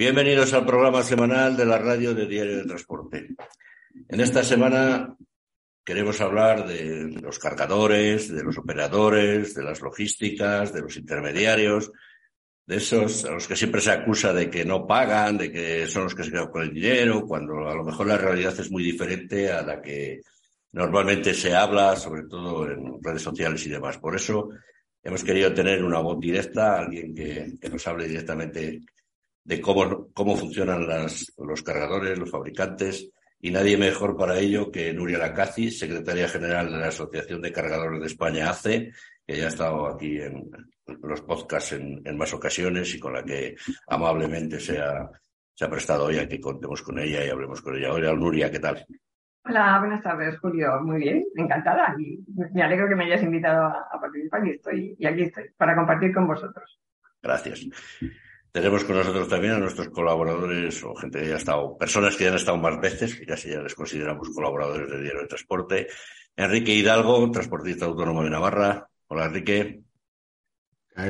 Bienvenidos al programa semanal de la radio de Diario de Transporte. En esta semana queremos hablar de los cargadores, de los operadores, de las logísticas, de los intermediarios, de esos a los que siempre se acusa de que no pagan, de que son los que se quedan con el dinero, cuando a lo mejor la realidad es muy diferente a la que normalmente se habla, sobre todo en redes sociales y demás. Por eso hemos querido tener una voz directa, alguien que, nos hable directamente de cómo, cómo funcionan las, los cargadores, los fabricantes, y nadie mejor para ello que Nuria Lacazi, secretaria general de la Asociación de Cargadores de España, ACE, que ya ha estado aquí en los podcasts en, más ocasiones y con la que amablemente se ha, se ha prestado hoy a que contemos con ella y hablemos con ella. Hola, Nuria, ¿qué tal? Hola, buenas tardes, Julio. Muy bien, encantada. Y me alegro que me hayas invitado a, participar y, estoy, y aquí estoy para compartir con vosotros. Gracias. Tenemos con nosotros también a nuestros colaboradores o gente que ya ha estado, personas que ya han estado más veces, que casi ya les consideramos colaboradores del Diario de Transporte. Enrique Hidalgo, transportista autónomo de Navarra. Hola, Enrique.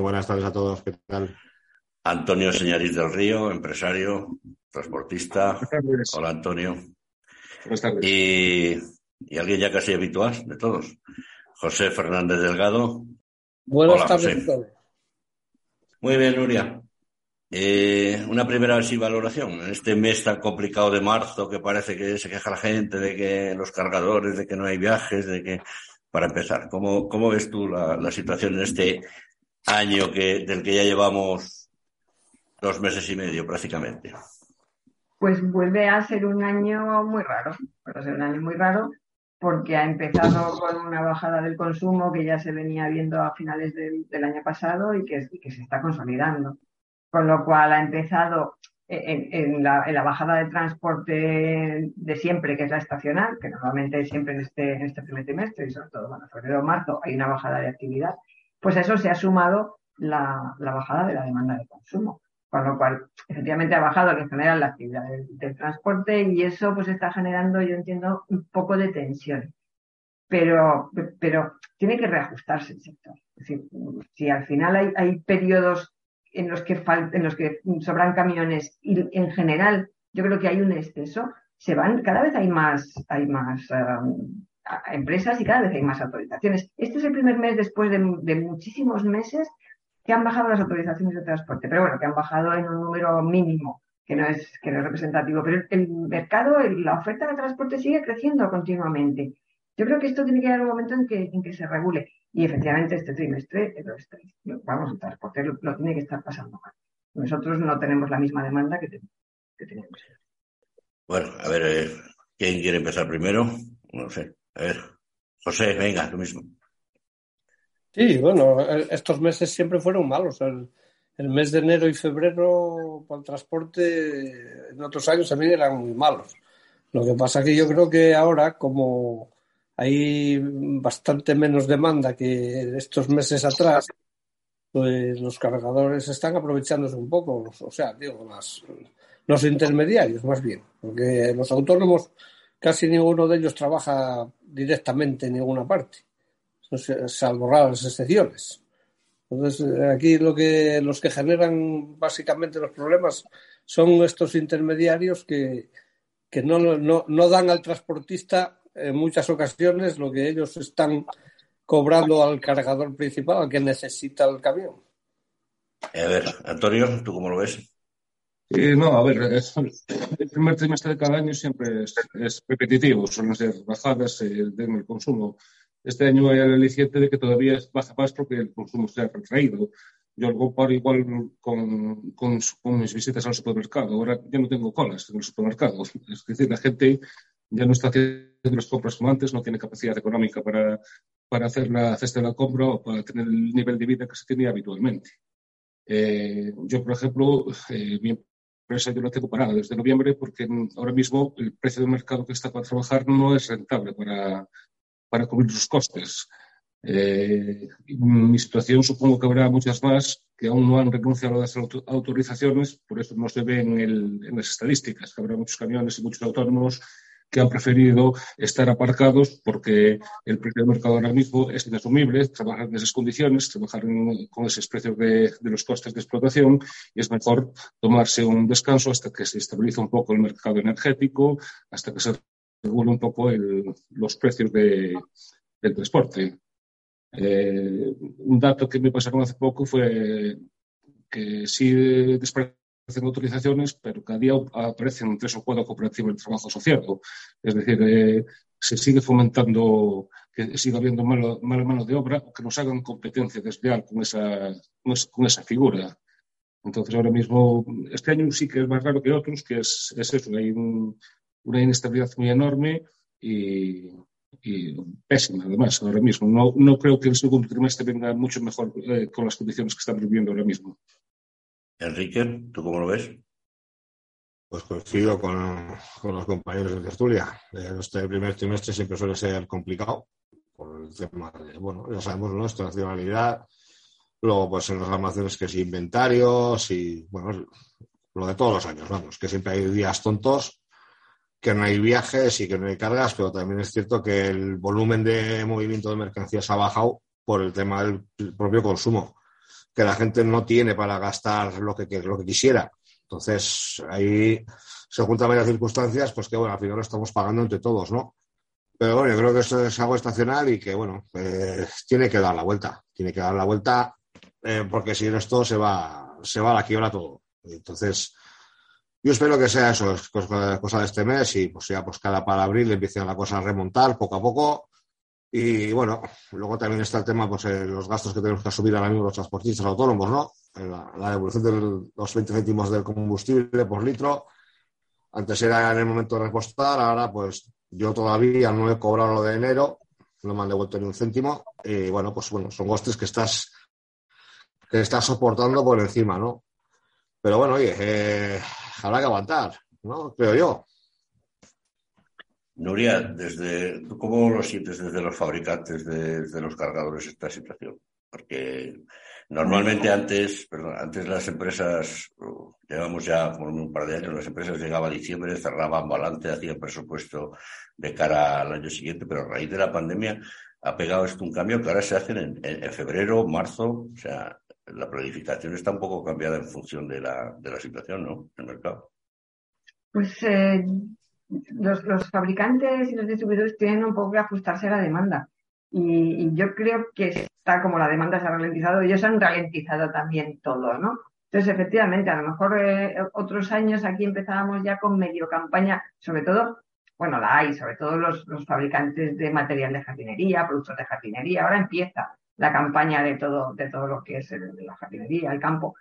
buenas tardes a todos. ¿Qué tal? Antonio Señariz del Río, empresario, transportista. Hola, Antonio. Y, alguien ya casi habitual de todos. José Fernández Delgado. Buenas tardes Muy bien, Nuria. Eh, una primera valoración. En este mes tan complicado de marzo que parece que se queja la gente de que los cargadores, de que no hay viajes, de que. Para empezar, ¿cómo, cómo ves tú la, la situación en este año que, del que ya llevamos dos meses y medio prácticamente? pues vuelve a ser un año muy raro, vuelve a ser un año muy raro porque ha empezado con una bajada del consumo que ya se venía viendo a finales del, año pasado y que, se está consolidando. Con lo cual ha empezado en, la, bajada de transporte de siempre, que es la estacional, que normalmente siempre en este, en este primer trimestre, y sobre todo en febrero marzo, hay una bajada de actividad, pues a eso se ha sumado la bajada de la demanda de consumo con lo cual efectivamente ha bajado en general la actividad del, transporte y eso pues está generando, yo entiendo, un poco de tensión. Pero, pero tiene que reajustarse el sector. Es decir, si al final hay, hay periodos en los que en los que sobran camiones y en general yo creo que hay un exceso, se van, cada vez hay más, hay más um, empresas y cada vez hay más autorizaciones. Este es el primer mes después de, muchísimos meses que han bajado las autorizaciones de transporte, pero bueno, que han bajado en un número mínimo, que no es, que no es representativo. Pero el mercado, la oferta de transporte sigue creciendo continuamente. Yo creo que esto tiene que llegar un momento en que, en que se regule. Y efectivamente este trimestre, vamos, el transporte lo, tiene que estar pasando mal. Nosotros no tenemos la misma demanda que, tenemos. Bueno, a ver, eh, ¿quién quiere empezar primero? No sé. A ver, José, venga, tú mismo. Sí, bueno, estos meses siempre fueron malos. El, mes de enero y febrero para el transporte en otros años también eran muy malos. Lo que pasa que yo creo que ahora, como hay bastante menos demanda que estos meses atrás, pues los cargadores están aprovechándose un poco, o sea, digo, los intermediarios más bien, porque los autónomos casi ninguno de ellos trabaja directamente en ninguna parte salvo raras excepciones. Entonces, aquí lo que, los que generan básicamente los problemas son estos intermediarios que, que no, no, no dan al transportista en muchas ocasiones lo que ellos están cobrando al cargador principal, al que necesita el camión. A ver, Antonio, ¿tú cómo lo ves? no, a ver, el primer trimestre de cada año siempre es, repetitivo, suelen ser bajadas en el consumo este año hay el aliciente de que todavía baja más porque el consumo se ha retraído. Yo lo comparo igual con, con, mis visitas al supermercado. Ahora ya no tengo colas en el supermercado. Es decir, la gente ya no está haciendo las compras como antes, no tiene capacidad económica para, para hacer la cesta de la compra o para tener el nivel de vida que se tenía habitualmente. Eh, yo, por ejemplo, eh, mi empresa yo la tengo parada desde noviembre porque ahora mismo el precio del mercado que está para trabajar no es rentable para, para cubrir sus costes. Eh, mi situación supongo que habrá muchas más que aún no han renunciado a las autorizaciones, por eso no se ve en, las estadísticas, que habrá muchos camiones y muchos autónomos que han preferido estar aparcados porque el precio del mercado ahora mismo es inasumible, trabajar en esas condiciones, trabajar con esos precios de, los costes de explotación y es mejor tomarse un descanso hasta que se estabilice un poco el mercado energético, hasta que se regule un poco los precios del transporte. Eh, un dato que me pasaron hace poco fue que sí desaparecen autorizaciones, pero cada día aparecen tres o cuatro cooperativas de trabajo asociado. Es decir, eh, se sigue fomentando que siga habiendo mala, mano de obra o que nos hagan competencia desleal con esa, con esa figura. Entonces, ahora mismo, este año sí que es más raro que otros, que es, es eso, hay una inestabilidad muy enorme y, y pésima, además, ahora mismo. No, no creo que el segundo trimestre venga mucho mejor eh, con las condiciones que estamos viviendo ahora mismo. Enrique, ¿tú cómo lo ves? Pues coincido con, los compañeros de tertulia. Este primer trimestre siempre suele ser complicado por el tema de, bueno, ya sabemos, ¿no? Estacionalidad. Luego, pues en los almacenes que es inventarios y, bueno, lo de todos los años, vamos, que siempre hay días tontos que no hay viajes y que no hay cargas, pero también es cierto que el volumen de movimiento de mercancías ha bajado por el tema del propio consumo, que la gente no tiene para gastar lo que, lo que quisiera. Entonces, ahí se juntan varias circunstancias, pues que bueno, al final lo estamos pagando entre todos, ¿no? Pero bueno, yo creo que esto es algo estacional y que, bueno, pues, tiene que dar la vuelta. Tiene que dar la vuelta eh, porque si no esto se va, se va a la quiebra todo. Entonces, yo espero que sea eso, cosa de este mes y pues ya pues cada para abril empiece la cosa a remontar poco a poco. Y bueno, luego también está el tema, pues eh, los gastos que tenemos que asumir ahora mismo los transportistas autónomos, ¿no? La, devolución de los 20 céntimos del combustible por litro. Antes era en el momento de repostar, ahora pues yo todavía no he cobrado lo de enero, no me han devuelto ni un céntimo. Y bueno, pues bueno, son costes que estás, que estás soportando por encima, ¿no? Pero bueno, oye, eh, habrá que aguantar, ¿no? Creo yo. Nuria, desde, ¿cómo lo sientes desde los fabricantes de, los cargadores esta situación? Porque normalmente antes, perdón, antes las empresas, llevamos ya por un par de años, las empresas llegaban a diciembre, cerraban balance, hacían presupuesto de cara al año siguiente, pero a raíz de la pandemia ha pegado esto un cambio que ahora se hace en, febrero, marzo, o sea, la planificación está un poco cambiada en función de la, de la situación, ¿no? El mercado. Pues eh, los, los, fabricantes y los distribuidores tienen un poco que ajustarse a la demanda. Y, yo creo que está como la demanda se ha ralentizado, ellos han ralentizado también todo, ¿no? Entonces, efectivamente, a lo mejor eh, otros años aquí empezábamos ya con medio campaña, sobre todo, bueno, la hay, sobre todo los, los fabricantes de material de jardinería, productos de jardinería, ahora empieza la campaña de todo, de todo lo que es la jardinería, el campo.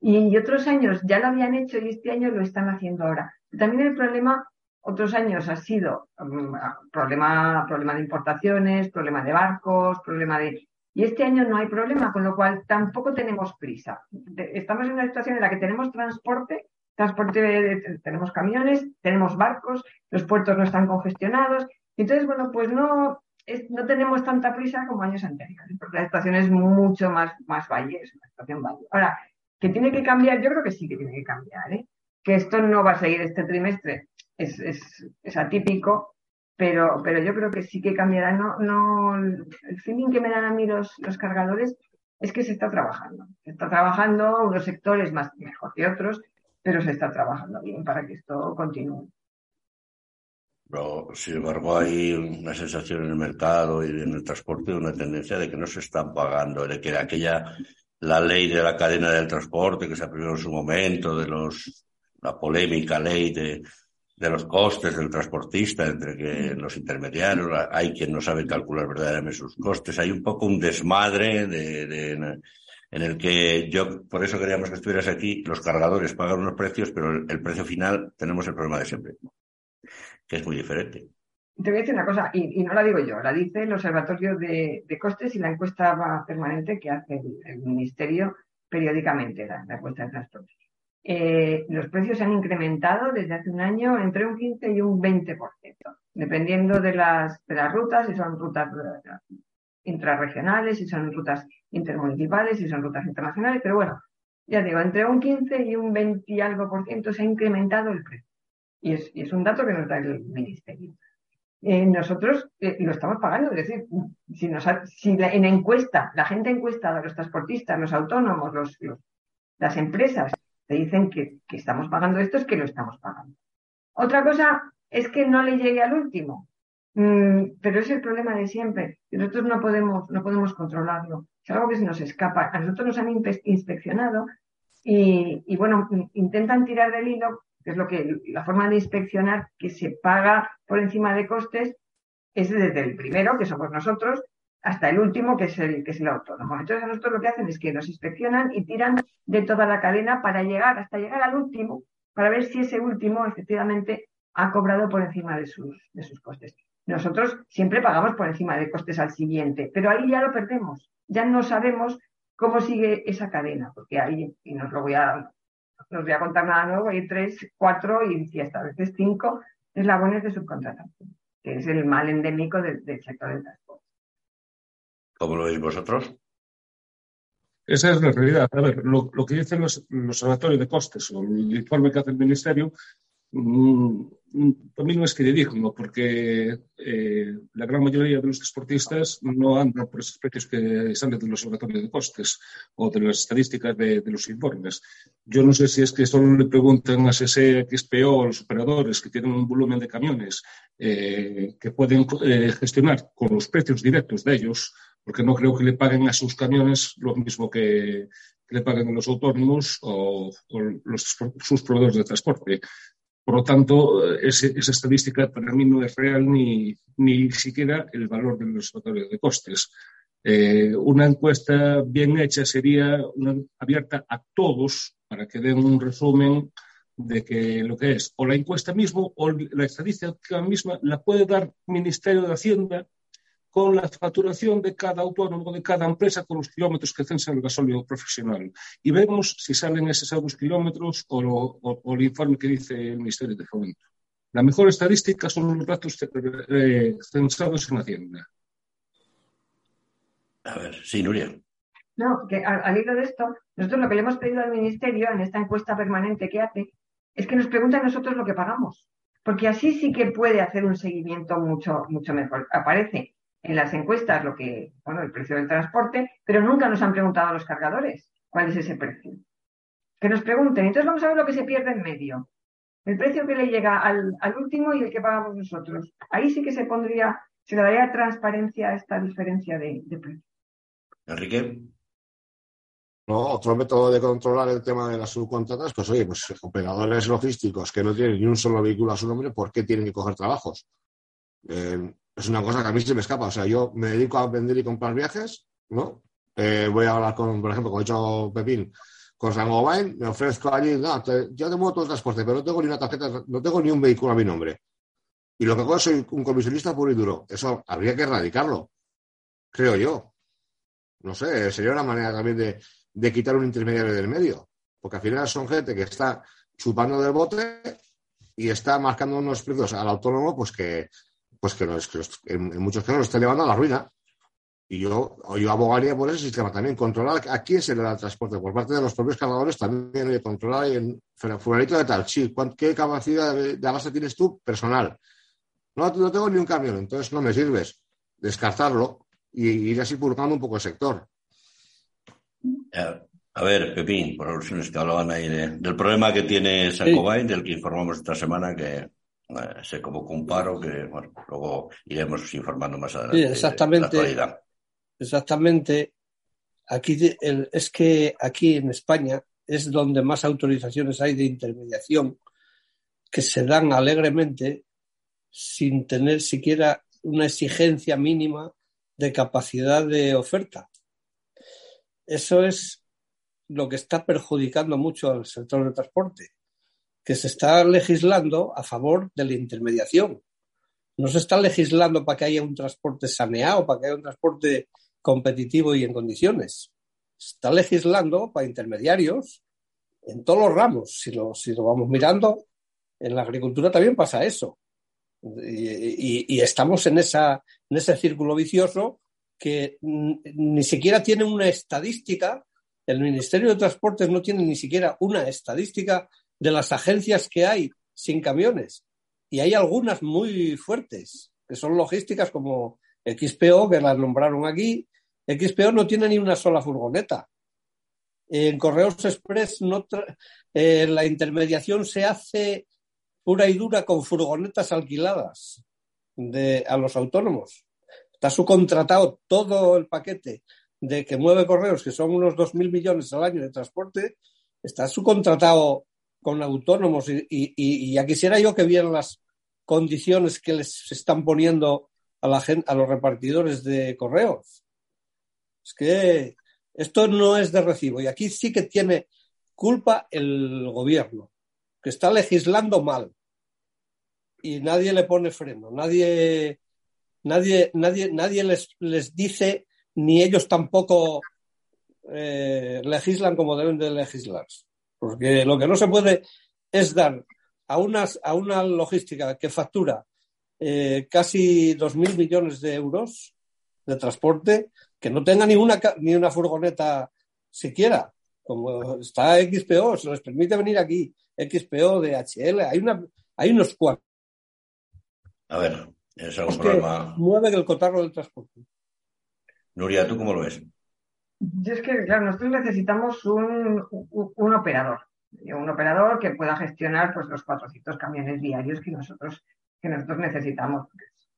Y, otros años ya lo habían hecho y este año lo están haciendo ahora. También el problema, otros años ha sido um, problema, problema de importaciones, problema de barcos, problema de... Y este año no hay problema, con lo cual tampoco tenemos prisa. Estamos en una situación en la que tenemos transporte, transporte, tenemos camiones, tenemos barcos, los puertos no están congestionados. Entonces, bueno, pues no, no tenemos tanta prisa como años anteriores, porque la situación es mucho más, más valle, una situación valle. Ahora, que tiene que cambiar, yo creo que sí que tiene que cambiar, ¿eh? que esto no va a seguir este trimestre, es, es, atípico, pero, pero yo creo que sí que cambiará. No, no, el feeling que me dan a mí los, los cargadores es que se está trabajando. Se está trabajando unos sectores más mejor que otros, pero se está trabajando bien para que esto continúe. Pero, sin embargo, hay una sensación en el mercado y en el transporte, una tendencia de que no se están pagando, de que aquella, la ley de la cadena del transporte que se aprobó en su momento, de los, la polémica ley de, de los costes del transportista entre que los intermediarios, hay quien no sabe calcular verdaderamente sus costes, hay un poco un desmadre de, de, en el que yo, por eso queríamos que estuvieras aquí, los cargadores pagan unos precios, pero el, precio final tenemos el problema de siempre que es muy diferente. Te voy a decir una cosa, y, no la digo yo, la dice el Observatorio de, Costes y la encuesta permanente que hace el, Ministerio periódicamente, la, encuesta de transporte. Eh, los precios han incrementado desde hace un año entre un 15 y un 20%, dependiendo de las, de las rutas, si son rutas intrarregionales, si son rutas intermunicipales, si son rutas internacionales, pero bueno, ya digo, entre un 15 y un 20 y algo por ciento se ha incrementado el precio. Y es, un dato que nos da el Ministerio. Eh, nosotros eh, lo estamos pagando. Es decir, si en encuesta, la gente encuestada, los transportistas, los autónomos, los, las empresas, te dicen que, estamos pagando esto, es que lo estamos pagando. Otra cosa es que no le llegue al último. Mm, pero es el problema de siempre. Nosotros no podemos, no podemos controlarlo. Es algo que se nos escapa. A nosotros nos han inspeccionado y, y bueno, intentan tirar del hilo que es lo que la forma de inspeccionar que se paga por encima de costes es desde el primero, que somos nosotros, hasta el último, que es el, que es el autónomo. Entonces, nosotros lo que hacen es que nos inspeccionan y tiran de toda la cadena para llegar, hasta llegar al último, para ver si ese último efectivamente ha cobrado por encima de sus, de sus costes. Nosotros siempre pagamos por encima de costes al siguiente, pero ahí ya lo perdemos. Ya no sabemos cómo sigue esa cadena, porque ahí, y nos lo voy a no voy a contar nada nuevo, hay tres, cuatro y hasta a veces cinco eslabones de subcontratación, que es el mal endémico del, sector del transporte. ¿Cómo lo veis vosotros? Esa es la realidad. A ver, lo, que dicen los, los observatorios de costes o el informe que hace el Ministerio Mm, también no es fidedigno, porque eh, la gran mayoría de los transportistas no andan por esos precios que salen de los observatorios de costes o de las estadísticas de, los informes. Yo no sé si es que solo le preguntan a SSE, XPO, a los operadores que tienen un volumen de camiones eh, que pueden eh, gestionar con los precios directos de ellos, porque no creo que le paguen a sus camiones lo mismo que, le paguen los autónomos o, los, sus proveedores de transporte. Por lo tanto, esa estadística para mí no es real ni, ni siquiera el valor del observatorio de costes. Eh, una encuesta bien hecha sería abierta a todos para que den un resumen de que lo que es o la encuesta mismo o la estadística misma la puede dar Ministerio de Hacienda con la facturación de cada autónomo, de cada empresa, con los kilómetros que censa el gasóleo profesional. Y vemos si salen esos kilómetros o, el informe que dice el Ministerio de Fomento. La mejor estadística son los datos eh, censados en Hacienda. A ver, sí, Nuria. No, que al, hilo de esto, nosotros lo que le hemos pedido al Ministerio en esta encuesta permanente que hace es que nos pregunte a nosotros lo que pagamos. Porque así sí que puede hacer un seguimiento mucho, mucho mejor. Aparece en las encuestas lo que, bueno, el precio del transporte, pero nunca nos han preguntado a los cargadores cuál es ese precio. Que nos pregunten, entonces vamos a ver lo que se pierde en medio. El precio que le llega al, último y el que pagamos nosotros. Ahí sí que se pondría, se le daría transparencia a esta diferencia de, de precio. Enrique. No, otro método de controlar el tema de las subcontratas, pues oye, pues operadores logísticos que no tienen ni un solo vehículo a su nombre, ¿por qué tienen que coger trabajos? Eh, es una cosa que a mí se me escapa. O sea, yo me dedico a vender y comprar viajes, ¿no? Eh, voy a hablar con, por ejemplo, con hecho Pepín, con Sangobain, me ofrezco allí, no, yo te muevo todo el transporte, pero no tengo ni una tarjeta, no tengo ni un vehículo a mi nombre. Y lo que hago soy un comisionista puro y duro. Eso habría que erradicarlo, creo yo. No sé, sería una manera también de, de quitar un intermediario del medio. Porque al final son gente que está chupando del bote y está marcando unos precios al autónomo, pues que, pues que, en, muchos casos lo está llevando a la ruina. Y yo, yo abogaría por ese sistema también, controlar a quién se le da el transporte. Por parte de los propios cargadores también, controlar en fulanito de tal, sí, ¿qué capacidad de, de tienes tú personal? No, no tengo ni un camión, entonces no me sirves. Descartarlo y ir así purgando un poco el sector. A ver, Pepín, por alusiones que hablaban ahí del problema que tiene Sacobain, del que informamos esta semana, que eh, se convocó un paro que, bueno, luego iremos informando más adelante. Sí, exactamente. exactamente. Aquí es que aquí en España es donde más autorizaciones hay de intermediación que se dan alegremente sin tener siquiera una exigencia mínima de capacidad de oferta. Eso es lo que está perjudicando mucho al sector del transporte que se está legislando a favor de la intermediación. No se está legislando para que haya un transporte saneado, para que haya un transporte competitivo y en condiciones. Se está legislando para intermediarios en todos los ramos. Si lo, si lo vamos mirando, en la agricultura también pasa eso. Y, estamos en, esa, en ese círculo vicioso que ni siquiera tiene una estadística, el Ministerio de Transportes no tiene ni siquiera una estadística de las agencias que hay sin camiones. Y hay algunas muy fuertes, que son logísticas como XPO, que las nombraron aquí. XPO no tiene ni una sola furgoneta. En Correos Express no eh, la intermediación se hace pura y dura con furgonetas alquiladas de, a los autónomos. Está subcontratado todo el paquete de que mueve correos, que son unos 2.000 millones al año de transporte, está subcontratado con autónomos y, ya quisiera yo que vieran las condiciones que les están poniendo a, la gente, a los repartidores de correos. Es que esto no es de recibo y aquí sí que tiene culpa el gobierno, que está legislando mal y nadie le pone freno, nadie, nadie, nadie, nadie les, les dice, ni ellos tampoco eh, legislan como deben de legislar. Porque lo que no se puede es dar a, unas, a una logística que factura eh, casi 2.000 millones de euros de transporte, que no tenga ni una, ni una furgoneta siquiera. Como está XPO, se les permite venir aquí. XPO, DHL, hay, una, hay unos cuantos. A ver, es algún problema. Mueve el cotarro del transporte. Nuria, ¿tú cómo lo ves? Yo es que, claro, nosotros necesitamos un, un, operador, un operador que pueda gestionar pues, los 400 camiones diarios que nosotros, que nosotros necesitamos.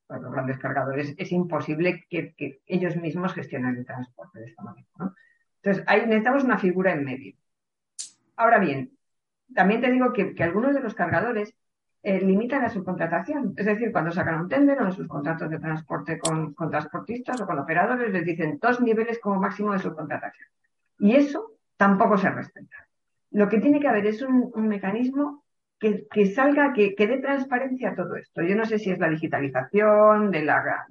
Los grandes cargadores es imposible que, ellos mismos gestionen el transporte de esta manera. Entonces, ahí necesitamos una figura en medio. Ahora bien, también te digo que, que algunos de los cargadores eh, limitan la subcontratación. Es decir, cuando sacan un tender o sus contratos de transporte con, transportistas o con operadores, les dicen dos niveles como máximo de subcontratación. Y eso tampoco se respeta. Lo que tiene que haber es un, mecanismo que, salga, que, dé transparencia a todo esto. Yo no sé si es la digitalización de la,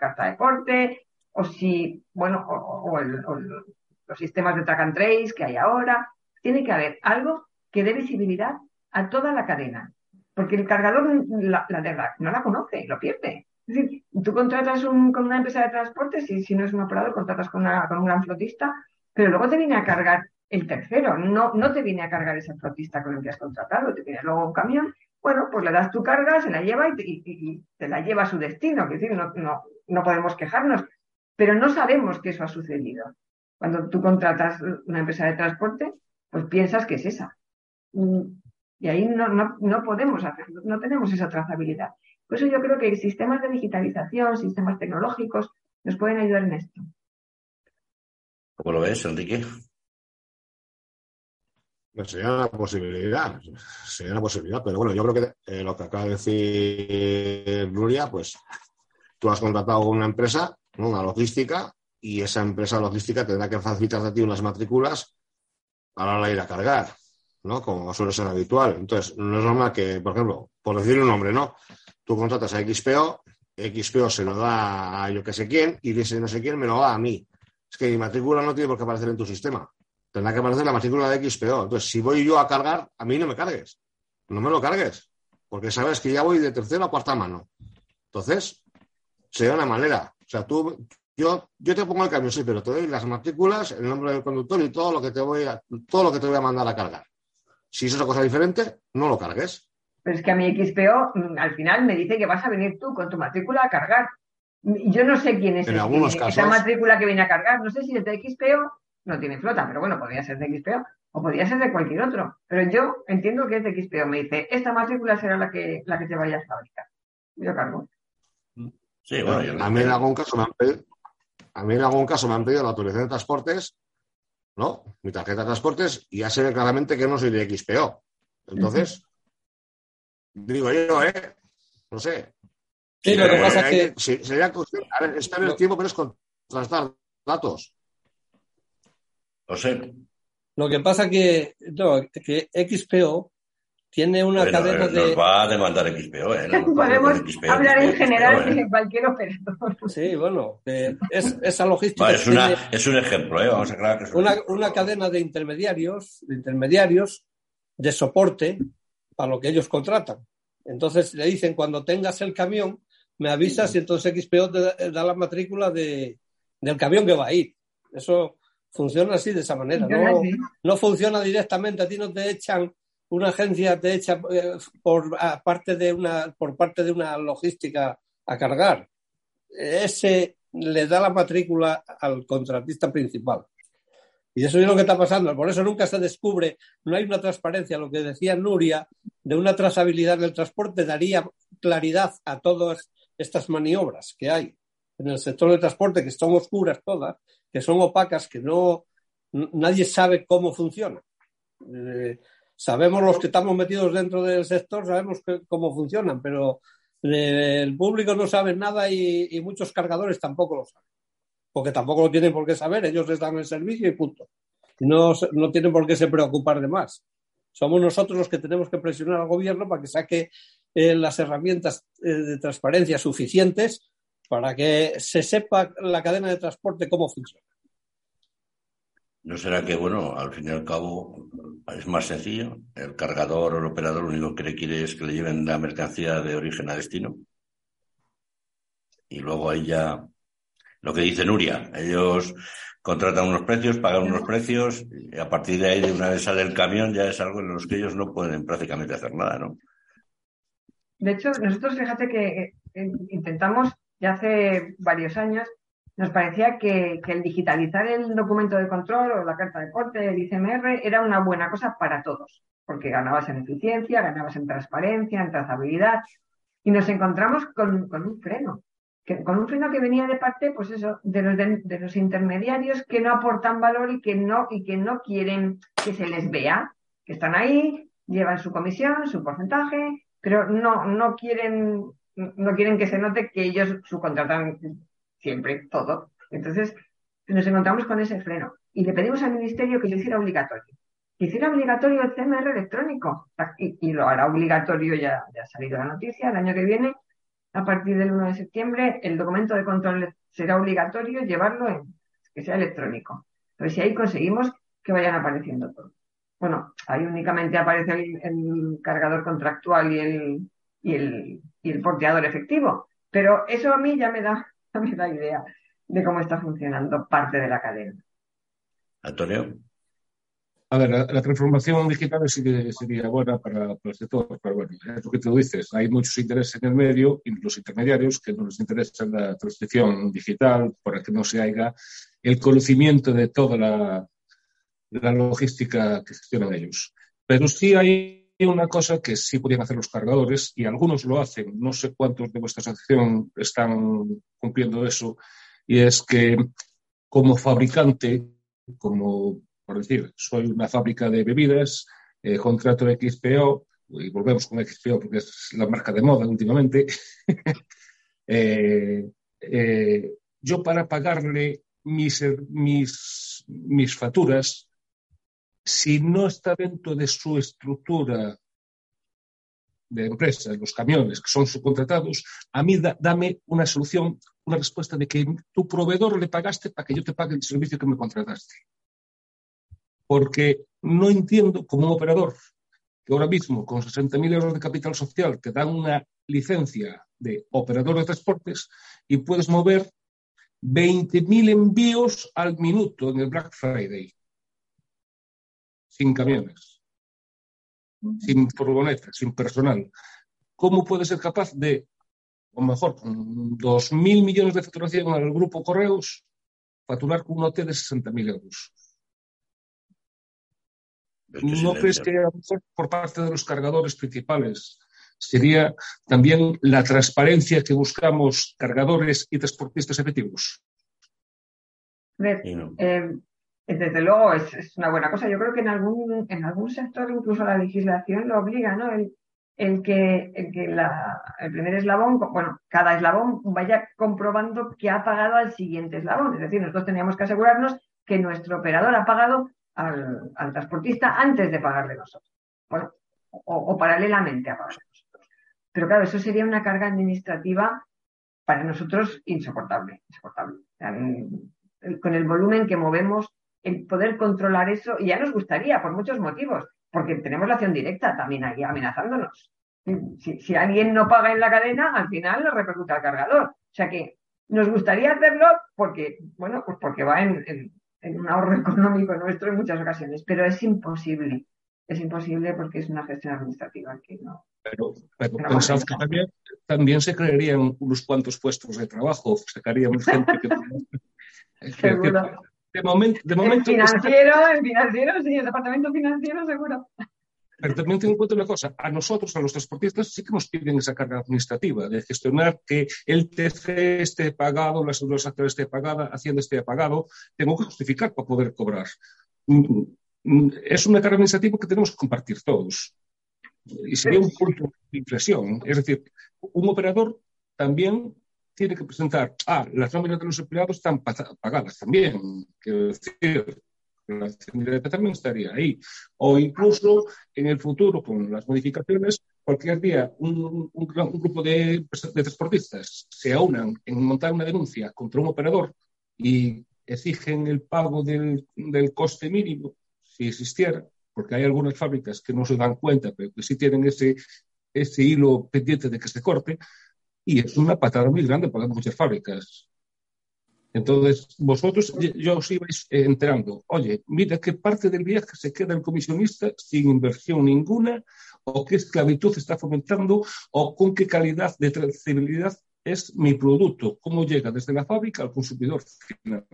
carta de porte o si, bueno, o, los sistemas de track and trace que hay ahora. Tiene que haber algo que dé visibilidad a toda la cadena, porque el cargador la, la, no la conoce, lo pierde. Es decir, tú contratas con una empresa de transporte, si, si no es un operador, contratas con, con un gran flotista, pero luego te viene a cargar el tercero, no, no te viene a cargar ese flotista con el que has contratado, te viene luego un camión, bueno, pues le das tu carga, se la lleva y te, la lleva a su destino, es decir, no, no, no podemos quejarnos, pero no sabemos que eso ha sucedido. Cuando tú contratas una empresa de transporte, pues piensas que es esa. Y ahí no, no, podemos hacerlo, no tenemos esa trazabilidad. Por eso yo creo que sistemas de digitalización, sistemas tecnológicos, nos pueden ayudar en esto. ¿Cómo lo ves, Enrique? Pues sería una posibilidad, sería una posibilidad, pero bueno, yo creo que eh, lo que acaba de decir Nuria, pues tú has contratado una empresa, una logística, y esa empresa logística tendrá que facilitarte a ti unas matrículas para la ir a cargar. ¿No? Como suele ser habitual. Entonces, no es normal que, por ejemplo, por decir un nombre, ¿no? Tú contratas a XPO, XPO se lo da a yo que sé quién, y ese no sé quién me lo da a mí. Es que mi matrícula no tiene por qué aparecer en tu sistema. Tendrá que aparecer la matrícula de XPO. Entonces, si voy yo a cargar, a mí no me cargues. No me lo cargues. Porque sabes que ya voy de tercera a cuarta mano. Entonces, sería una manera. O sea, tú, yo, yo te pongo el cambio, sí, pero te doy las matrículas, el nombre del conductor y todo lo que te voy a, todo lo que te voy a mandar a cargar. Si es otra cosa diferente, no lo cargues. Pero es que a mi XPO mm, al final me dice que vas a venir tú con tu matrícula a cargar. Yo no sé quién es esa matrícula que viene a cargar. No sé si es de XPO, no tiene flota, pero bueno, podría ser de XPO o podría ser de cualquier otro. Pero yo entiendo que es de XPO. Me dice, esta matrícula será la que, la que te vayas a fabricar. Yo cargo. Sí, bueno, a mí en algún caso me han pedido, a mí en algún caso me han pedido la autorización de transportes ¿no? Mi tarjeta de transportes y ya se ve claramente que no soy de XPO. Entonces, digo yo, ¿eh? No sé. Sí, lo que pasa es que... sería a ver, está en el tiempo, pero es contrastar datos. Lo sé. Lo que pasa que, no, que XPO tiene una cadena de. Nos va a demandar XPO, ¿eh? Podemos hablar en general ¿eh? de cualquier operador. Sí, bueno, es, esa logística. es, es, un ejemplo, ¿eh? Vamos a aclarar que es una, una cadena de intermediarios, de intermediarios de soporte para lo que ellos contratan. Entonces le dicen, cuando tengas el camión, me avisas y entonces XPO te da la matrícula de, del camión que va a ir. Eso funciona así, de esa manera. No, no funciona directamente, a ti no te echan una agencia te echa eh, por, parte de una, por parte de una logística a cargar, ese le da la matrícula al contratista principal. Y eso es lo que está pasando. Por eso nunca se descubre, no hay una transparencia. Lo que decía Nuria, de una trazabilidad del transporte daría claridad a todas estas maniobras que hay en el sector del transporte, que son oscuras todas, que son opacas, que no nadie sabe cómo funciona. Eh, sabemos los que estamos metidos dentro del sector, sabemos cómo funcionan, pero eh, el público no sabe nada y, muchos cargadores tampoco lo saben. Porque tampoco lo tienen por qué saber, ellos les dan el servicio y punto. No, no tienen por qué se preocupar de más. Somos nosotros los que tenemos que presionar al gobierno para que saque eh, las herramientas de transparencia suficientes para que se sepa la cadena de transporte cómo funciona. ¿No será que, bueno, al fin y al cabo es más sencillo? El cargador o el operador lo único que le quiere es que le lleven la mercancía de origen a destino. Y luego ahí ya, lo que dice Nuria, ellos contratan unos precios, pagan unos precios y a partir de ahí, de una vez sale el camión, ya es algo en los que ellos no pueden prácticamente hacer nada, ¿no? De hecho, nosotros fíjate que eh, intentamos ya hace varios años nos parecía que, el digitalizar el documento de control o la carta de corte, el ICMR, era una buena cosa para todos, porque ganabas en eficiencia, ganabas en transparencia, en trazabilidad, y nos encontramos con, un freno, con un freno que venía de parte, pues eso, de los, de, los intermediarios que no aportan valor y que no, y que no quieren que se les vea, que están ahí, llevan su comisión, su porcentaje, pero no, no quieren, no quieren que se note que ellos subcontratan siempre, todo. Entonces, nos encontramos con ese freno y le pedimos al Ministerio que lo hiciera obligatorio. Que hiciera obligatorio el CMR electrónico y, lo hará obligatorio, ya, ha salido la noticia, el año que viene, a partir del 1 de septiembre, el documento de control será obligatorio llevarlo en que sea electrónico. Entonces, si ahí conseguimos que vayan apareciendo todos. Bueno, ahí únicamente aparece el, cargador contractual y el, y el, y el porteador efectivo. Pero eso a mí ya me da me da idea de cómo está funcionando parte de la cadena. Antonio. A ver, la, transformación digital sí que sería buena para, el sector, pero bueno, es lo que tú dices, hay muchos intereses en el medio y los intermediarios que no les interesa la transición digital para que no se haya el conocimiento de toda la, la logística que gestionan ellos. Pero sí hay una cosa que sí podían hacer los cargadores y algunos lo hacen, no sé cuántos de vuestra asociación están cumpliendo eso, y es que como fabricante, como por decir, soy una fábrica de bebidas, eh, contrato XPO, y volvemos con XPO porque es la marca de moda últimamente, eh, eh, yo para pagarle mis, mis, mis facturas si no está dentro de su estructura de empresa, los camiones que son subcontratados, a mí dame una solución, una respuesta de que tu proveedor le pagaste para que yo te pague el servicio que me contrataste. Porque no entiendo como un operador que ahora mismo con 60.000 euros de capital social te dan una licencia de operador de transportes y puedes mover 20.000 envíos al minuto en el Black Friday sin camiones, sin furgonetas, sin personal. ¿Cómo puede ser capaz de, o mejor, con 2.000 millones de facturación al grupo Correos, facturar con un OT de 60.000 euros? ¿No crees que por parte de los cargadores principales sería también la transparencia que buscamos cargadores y transportistas efectivos? Eh, desde luego es, una buena cosa. Yo creo que en algún, en algún sector incluso la legislación lo obliga, ¿no? El, el que, el, que la, el primer eslabón, bueno, cada eslabón vaya comprobando que ha pagado al siguiente eslabón. Es decir, nosotros teníamos que asegurarnos que nuestro operador ha pagado al, transportista antes de pagarle nosotros. Bueno, o, paralelamente a pagarle nosotros. Pero claro, eso sería una carga administrativa para nosotros insoportable. insoportable. con el volumen que movemos el poder controlar eso, y ya nos gustaría, por muchos motivos, porque tenemos la acción directa también ahí amenazándonos. Si, alguien no paga en la cadena, al final lo repercute al cargador. O sea que nos gustaría hacerlo porque, bueno, pues porque va en, un ahorro económico nuestro en muchas ocasiones, pero es imposible. es imposible porque es una gestión administrativa que no. Pero, pero pensad que también, también, se crearían unos cuantos puestos de trabajo, sacaríamos gente que. seguro. De, momento, de momento. El financiero, el financiero, sí, el departamento financiero, seguro. Pero también tengo en cuenta una cosa, a nosotros, a los transportistas, sí que nos piden esa carga administrativa de gestionar que el TC esté pagado, la seguridad social esté pagada, Hacienda esté pagado, tengo que justificar para poder cobrar. Mm, mm, es una carga administrativa que tenemos que compartir todos. Y sería un punto de inflexión. Es decir, un operador también tiene que presentar, ah, las nóminas de los empleados están pagadas también. Quiero decir, la directa también estaría ahí. O incluso en el futuro, con las modificaciones, cualquier día un, grupo de, transportistas se aunan en montar una denuncia contra un operador y exigen el pago del, coste mínimo, si existiera, porque hay algunas fábricas que no se dan cuenta, pero que sí tienen ese, ese hilo pendiente de que se corte, y es una patada muy grande para muchas fábricas. Entonces, vosotros ya os ibais enterando, oye, mira qué parte del viaje se queda el comisionista sin inversión ninguna, o qué esclavitud está fomentando, o con qué calidad de trazabilidad es mi producto, cómo llega desde la fábrica al consumidor final.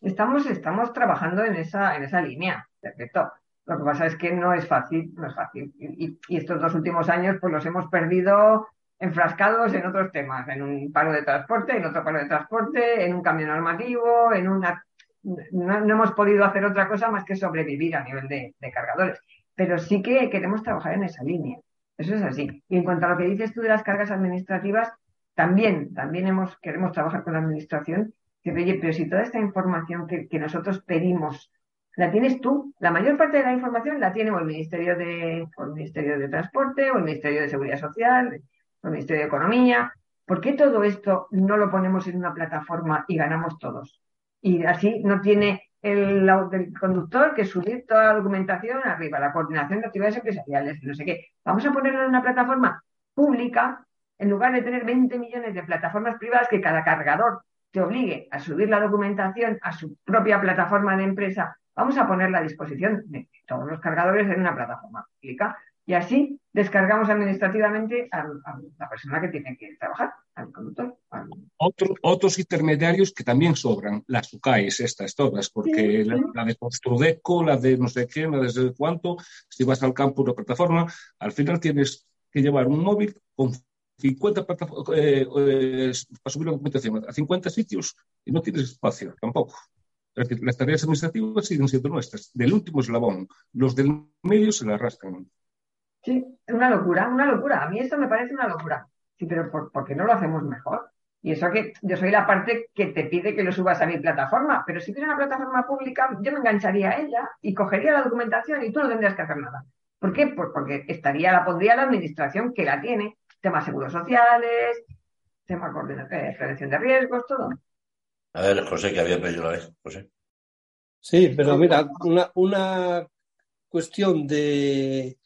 Estamos, estamos trabajando en esa, en esa línea, perfecto. Lo que pasa es que no es fácil, no es fácil. Y, y estos dos últimos años, pues los hemos perdido enfrascados en otros temas, en un paro de transporte, en otro paro de transporte, en un cambio normativo, en una... No, hemos podido hacer otra cosa más que sobrevivir a nivel de, cargadores, pero sí que queremos trabajar en esa línea. Eso es así. Y en cuanto a lo que dices tú de las cargas administrativas, también, también hemos, queremos trabajar con la administración. Que, oye, pero si toda esta información que, que nosotros pedimos la tienes tú. La mayor parte de la información la tiene o el Ministerio de, o el Ministerio de Transporte o el Ministerio de Seguridad Social, el Ministerio de Economía. ¿Por qué todo esto no lo ponemos en una plataforma y ganamos todos? Y así no tiene el, conductor que subir toda la documentación arriba, la coordinación de actividades empresariales, no sé qué. Vamos a ponerlo en una plataforma pública en lugar de tener 20 millones de plataformas privadas que cada cargador te obligue a subir la documentación a su propia plataforma de empresa. Vamos a ponerla a disposición de todos los cargadores en una plataforma pública y así descargamos administrativamente a, la persona que tiene que trabajar, al conductor. otros intermediarios que también sobran, las UCAIs, estas todas, porque la, de Construdeco, la de no sé qué, la de cuánto, si vas al campo de una plataforma, al final tienes que llevar un móvil con 50 eh, eh, para subir la documentación a 50 sitios y no tienes espacio tampoco. Es decir, las tareas administrativas siguen siendo nuestras, del último eslabón. Los del medio se las rascan. Sí, es una locura, una locura. A mí esto me parece una locura. Sí, pero ¿por, qué no lo hacemos mejor? Y eso que yo soy la parte que te pide que lo subas a mi plataforma, pero si tienes una plataforma pública, yo me engancharía a ella y cogería la documentación y tú no tendrías que hacer nada. ¿Por qué? Pues porque estaría, la pondría la administración que la tiene, temas seguros sociales, temas de prevención de riesgos, todo. A ver, José, que había pedido la vez, José. Sí, pero mira, una, una cuestión de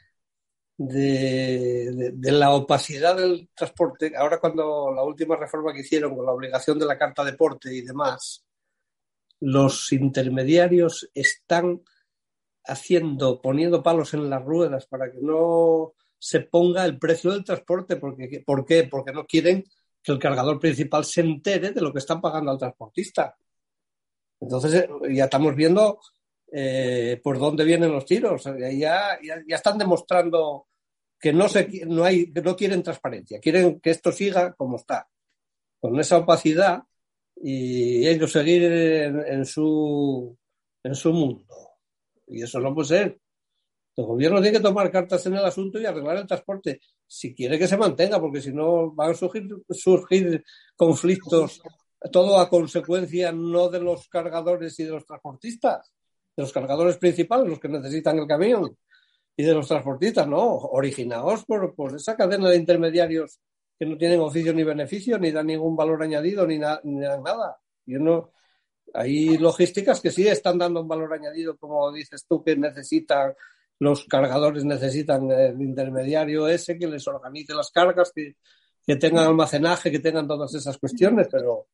de, la opacidad del transporte, ahora cuando la última reforma que hicieron con la obligación de la carta de porte y demás, los intermediarios están haciendo, poniendo palos en las ruedas para que no se ponga el precio del transporte. Porque, ¿Por qué? Porque no quieren que el cargador principal se entere de lo que están pagando al transportista. Entonces eh, ya estamos viendo eh, por dónde vienen los tiros. Ya, ya, están demostrando que no, se, no, hay, no quieren transparencia, quieren que esto siga como está, con esa opacidad y ellos seguir en, su, en su mundo. Y eso no puede ser. El gobierno tiene que tomar cartas en el asunto y arreglar el transporte, si quiere que se mantenga, porque si no van a surgir, surgir conflictos, todo a consecuencia no de los cargadores y de los transportistas, de los cargadores principales, los que necesitan el camión, y de los transportistas, ¿no? Originados por, esa cadena de intermediarios que no tienen oficio ni beneficio, ni dan ningún valor añadido, ni, dan nada. Y uno, hay logísticas que sí están dando un valor añadido, como dices tú, que necesitan, los cargadores necesitan el intermediario ese que les organice las cargas, que, que tengan almacenaje, que tengan todas esas cuestiones, pero,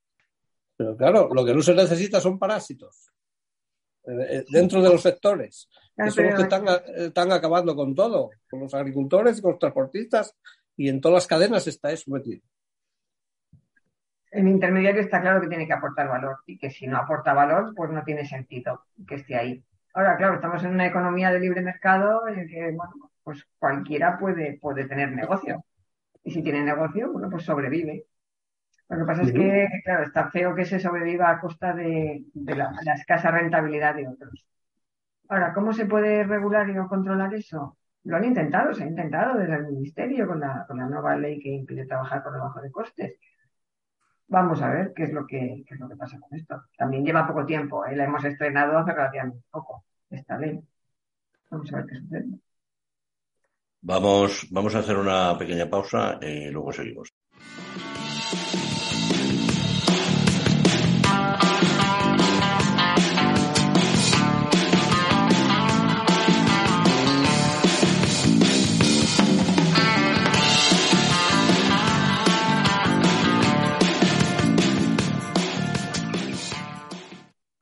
pero claro, lo que no se necesita son parásitos. Eh, dentro de los sectores, que son los que están, están acabando con todo, con los agricultores y con los transportistas, y en todas las cadenas está eso metido. El intermediario está claro que tiene que aportar valor y que si no aporta valor, pues no tiene sentido que esté ahí. Ahora, claro, estamos en una economía de libre mercado en que, bueno, pues cualquiera puede, puede tener negocio. Y si tiene negocio, bueno, pues sobrevive. Lo que pasa es que, claro, está feo que se sobreviva a costa de, la, escasa rentabilidad de otros. Ahora, ¿cómo se puede regular y controlar eso? Lo han intentado, se ha intentado desde el Ministerio con la, con la nueva ley que impide trabajar por debajo de costes. Vamos a ver qué es lo que, qué es lo que pasa con esto. También lleva poco tiempo, ¿eh? la hemos estrenado hace relativamente poco, esta ley. Vamos a ver qué sucede. Vamos, vamos a hacer una pequeña pausa y luego seguimos.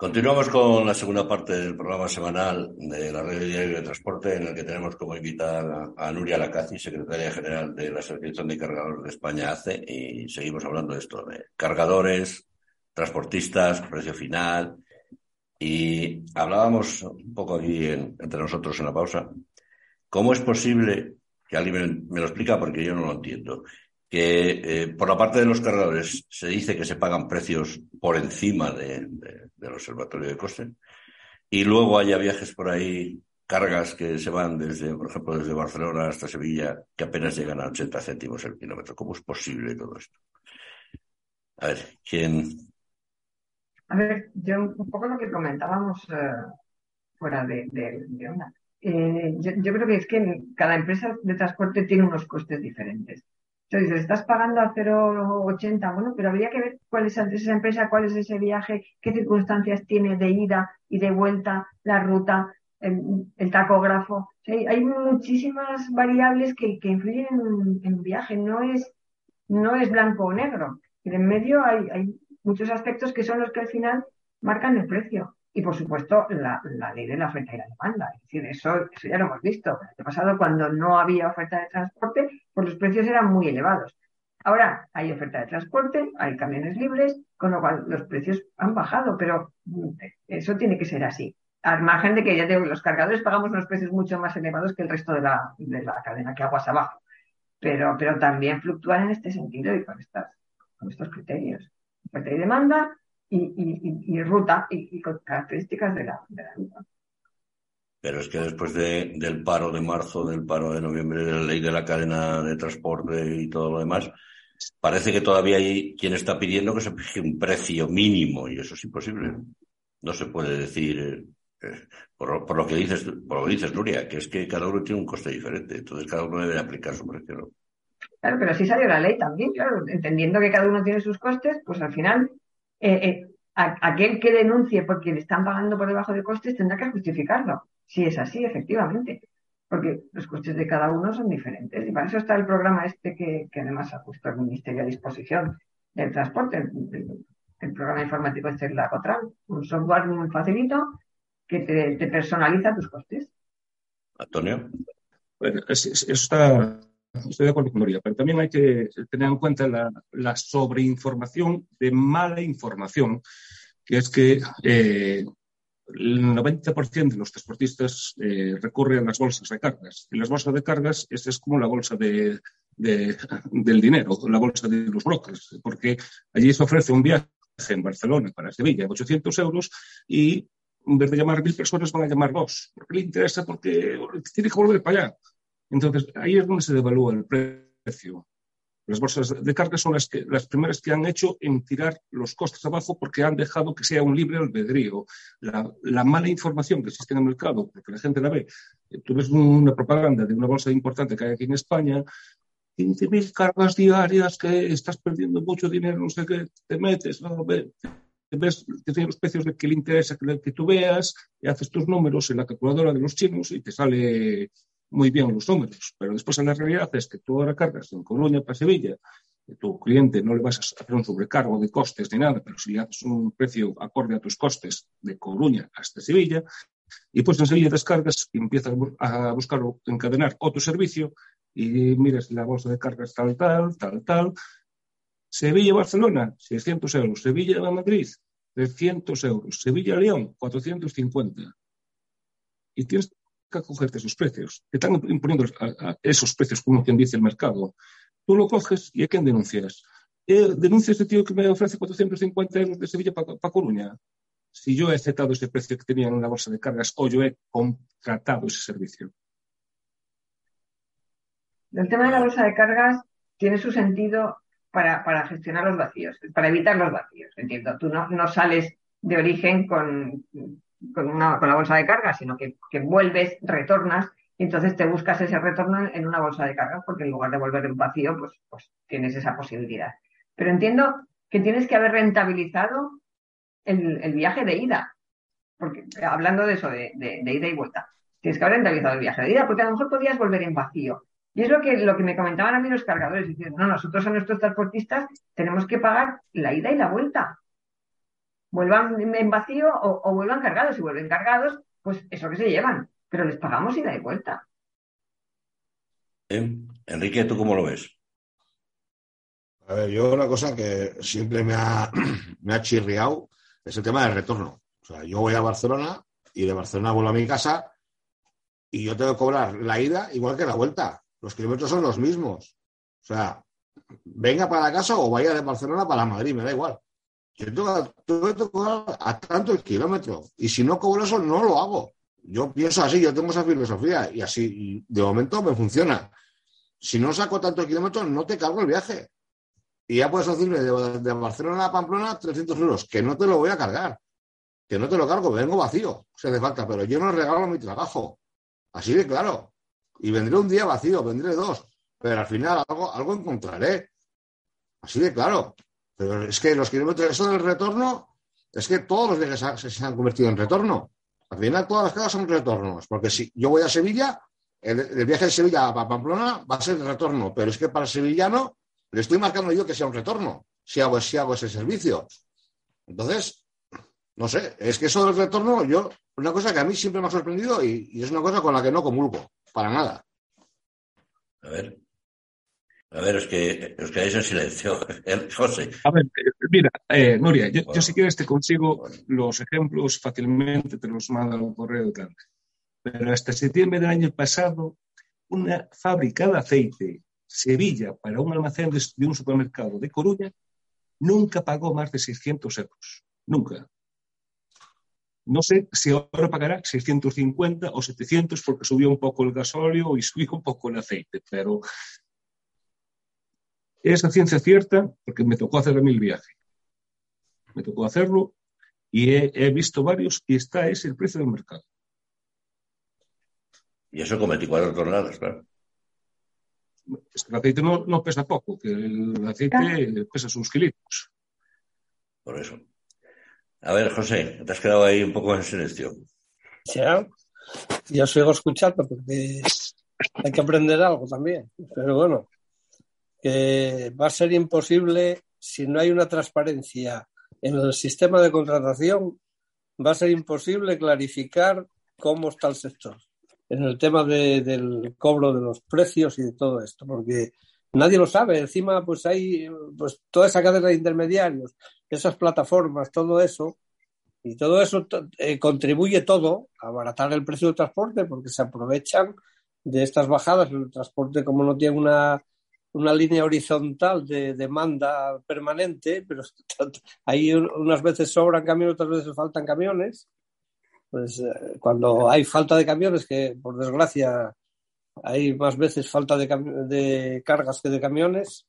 Continuamos con la segunda parte del programa semanal de la Red Diario de Transporte, en el que tenemos como invitada a Nuria Lacazi, secretaria general de la Asociación de Cargadores de España, ACE, y seguimos hablando de esto, de cargadores, transportistas, precio final. Y hablábamos un poco aquí entre nosotros en la pausa, ¿cómo es posible, que alguien me, lo explica porque yo no lo entiendo, que eh, por la parte de los cargadores se dice que se pagan precios por encima de, del observatorio de coste y luego haya viajes por ahí, cargas que se van desde, por ejemplo, desde Barcelona hasta Sevilla, que apenas llegan a 80 céntimos el kilómetro. ¿Cómo es posible todo esto? A ver, ¿quién? A ver, yo un poco lo que comentábamos eh, fuera de, de, una. Eh, yo, creo que es que cada empresa de transporte tiene unos costes diferentes. Entonces, estás pagando a 0,80, bueno, pero habría que ver cuál es esa empresa, cuál es ese viaje, qué circunstancias tiene de ida y de vuelta, la ruta, el, tacógrafo. hay muchísimas variables que, influyen en un viaje, no es, no es blanco o negro. en medio hay muchos aspectos que son los que al final marcan el precio. Y por supuesto, la, ley de la oferta y la demanda. Es decir, eso, eso ya lo hemos visto. El pasado, cuando no había oferta de transporte, pues los precios eran muy elevados. Ahora hay oferta de transporte, hay camiones libres, con lo cual los precios han bajado, pero mm, eso tiene que ser así. Al margen de que ya tengo, los cargadores pagamos unos precios mucho más elevados que el resto de la, de la cadena que aguas abajo. Pero, pero también fluctúan en este sentido y con, estas, con estos criterios. Oferta y demanda, y, ruta y, con características de la, ruta. Pero es que después del paro de marzo, del paro de noviembre, de la ley de la cadena de transporte y todo lo demás, parece que todavía hay quien está pidiendo que se fije un precio mínimo y eso es imposible. No se puede decir, eh, por, lo que dices, por lo que dices, Nuria, que es que cada uno tiene un coste diferente, entonces cada uno debe aplicar su precio. Claro, pero así salió la ley también, claro, entendiendo que cada uno tiene sus costes, pues al final eh, eh, aquel que denuncie porque le están pagando por debajo de costes tendrá que justificarlo. Si es así, efectivamente, porque los costes de cada uno son diferentes. Y para eso está el programa este que, además ha puesto el Ministerio a disposición del transporte, el, programa informático este es la COTRAN, un software muy facilito que te, personaliza tus costes. Antonio. Bueno, eso está Estoy de acuerdo con Nuria, pero también hay que tener en cuenta la, sobreinformación de mala información, que es que eh, el 90% de los transportistas eh, recurren a las bolsas de cargas. Y las bolsas de cargas es, es como la bolsa de, del dinero, la bolsa de los brokers, porque allí se ofrece un viaje en Barcelona para Sevilla de 800 euros y en vez de llamar mil personas van a llamar dos, porque le interesa, porque tiene que volver para allá. Entonces, ahí es donde se devalúa el precio. Las bolsas de carga son las, que, las primeras que han hecho en tirar los costes abajo porque han dejado que sea un libre albedrío. La, mala información que existe en el mercado, porque la gente la ve, eh, tú ves una propaganda de una bolsa importante que hay aquí en España, 15.000 cargas diarias, que estás perdiendo mucho dinero, no sé qué, te metes, no, ves, te tienen los precios de que le interesa que, que tú veas, y haces tus números en la calculadora de los chinos y te sale muy bien los números, pero después en la realidad es que tú ahora cargas en Coruña para Sevilla tu cliente no le vas a hacer un sobrecargo de costes ni nada, pero si le haces un precio acorde a tus costes de Coruña hasta Sevilla, y pues en Sevilla descargas y empiezas a buscar encadenar otro servicio y miras la bolsa de cargas tal, tal, tal, tal. Sevilla-Barcelona, 600 euros. Sevilla-Madrid, 300 euros. Sevilla-León, 450. Y tienes que acogerte esos precios. Te están imponiendo esos precios como quien dice el mercado. Tú lo coges y ¿a quién denuncias? Eh, denuncia este tío que me ofrece 450 euros de Sevilla para Coruña. Si yo he aceptado ese precio que tenía en una bolsa de cargas o yo he contratado ese servicio. El tema de la bolsa de cargas tiene su sentido para, gestionar los vacíos, para evitar los vacíos. Entiendo, tú no, sales de origen con, con, la bolsa de cargas, sino que, vuelves, retornas y entonces te buscas ese retorno en una bolsa de cargas, porque en lugar de volver en vacío, pues, pues tienes esa posibilidad. Pero entiendo que tienes que haber rentabilizado el, viaje de ida, porque hablando de eso, de, de, ida y vuelta, tienes que haber rentabilizado el viaje de ida, porque a lo mejor podrías volver en vacío. Y es lo que, lo que me comentaban a mí los cargadores, diciendo, no, nosotros a nuestros transportistas tenemos que pagar la ida y la vuelta. Vuelvan en vacío o, vuelvan cargados. Si vuelven cargados, pues eso que se llevan, pero les pagamos ida y vuelta. Enrique, ¿tú cómo lo ves? A ver, yo una cosa que siempre me ha, me ha chirriado es el tema del retorno. O sea, yo voy a Barcelona y de Barcelona vuelvo a mi casa y yo tengo que cobrar la ida igual que la vuelta. Los kilómetros son los mismos. O sea, venga para la casa o vaya de Barcelona para Madrid, me da igual. Yo tengo, que cobrar a tanto el kilómetro. Y si no cobro eso, no lo hago. Yo pienso así, yo tengo esa filosofía y así, de momento me funciona. Si no saco tanto el kilómetro, no te cargo el viaje. Y ya puedes decirme de, de, Barcelona a Pamplona 300 euros, que no te lo voy a cargar, que no te lo cargo, vengo vacío, si hace falta, pero yo no regalo mi trabajo. Así de claro. Y vendré un día vacío, vendré dos, pero al final algo, algo encontraré. Así de claro. Pero es que los kilómetros, eso del retorno, es que todos los viajes se, han convertido en retorno. Al final todas las casas son retornos, porque si yo voy a Sevilla, el, viaje de Sevilla a Pamplona va a ser retorno, pero es que para el sevillano le estoy marcando yo que sea un retorno, si hago, si hago ese servicio. Entonces, no sé, es que eso del retorno, yo, una cosa que a mí siempre me ha sorprendido y, es una cosa con la que no comulgo, para nada. A ver. A ver, es que os quedáis en silencio. José. A ver, mira, eh, Nuria, yo, si quieres te consigo los ejemplos fácilmente, te los mando al correo y tal. Pero hasta septiembre del año pasado, una fábrica de aceite Sevilla para un almacén de, un supermercado de Coruña nunca pagó más de 600 euros. Nunca. No sé si ahora pagará 650 o 700 porque subió un poco el gasóleo y subió un poco el aceite, pero es a ciencia cierta porque me tocó hacer a mí el viaje. Me tocó hacerlo y he, he, visto varios y está ese el precio del mercado. Y eso con 24 toneladas, claro es que el aceite no, pesa poco, que el aceite pesa sus kilitos. Por eso. A ver, José, te has quedado ahí un poco en silencio. Ya, yo sigo escuchando porque hay que aprender algo también. Pero bueno, que va a ser imposible si no hay una transparencia en el sistema de contratación, va a ser imposible clarificar cómo está el sector en el tema del cobro de los precios y de todo esto, porque nadie lo sabe. Encima, pues hay pues, toda esa cadena de intermediarios, esas plataformas, todo eso, y todo eso eh, contribuye todo a abaratar el precio del transporte, porque se aprovechan de estas bajadas. El transporte, como no tiene una, una línea horizontal de demanda permanente, pero hay unas veces sobran camiones, otras veces faltan camiones pues eh, cuando hay falta de camiones, que por desgracia hay más veces falta de, cargas que de camiones,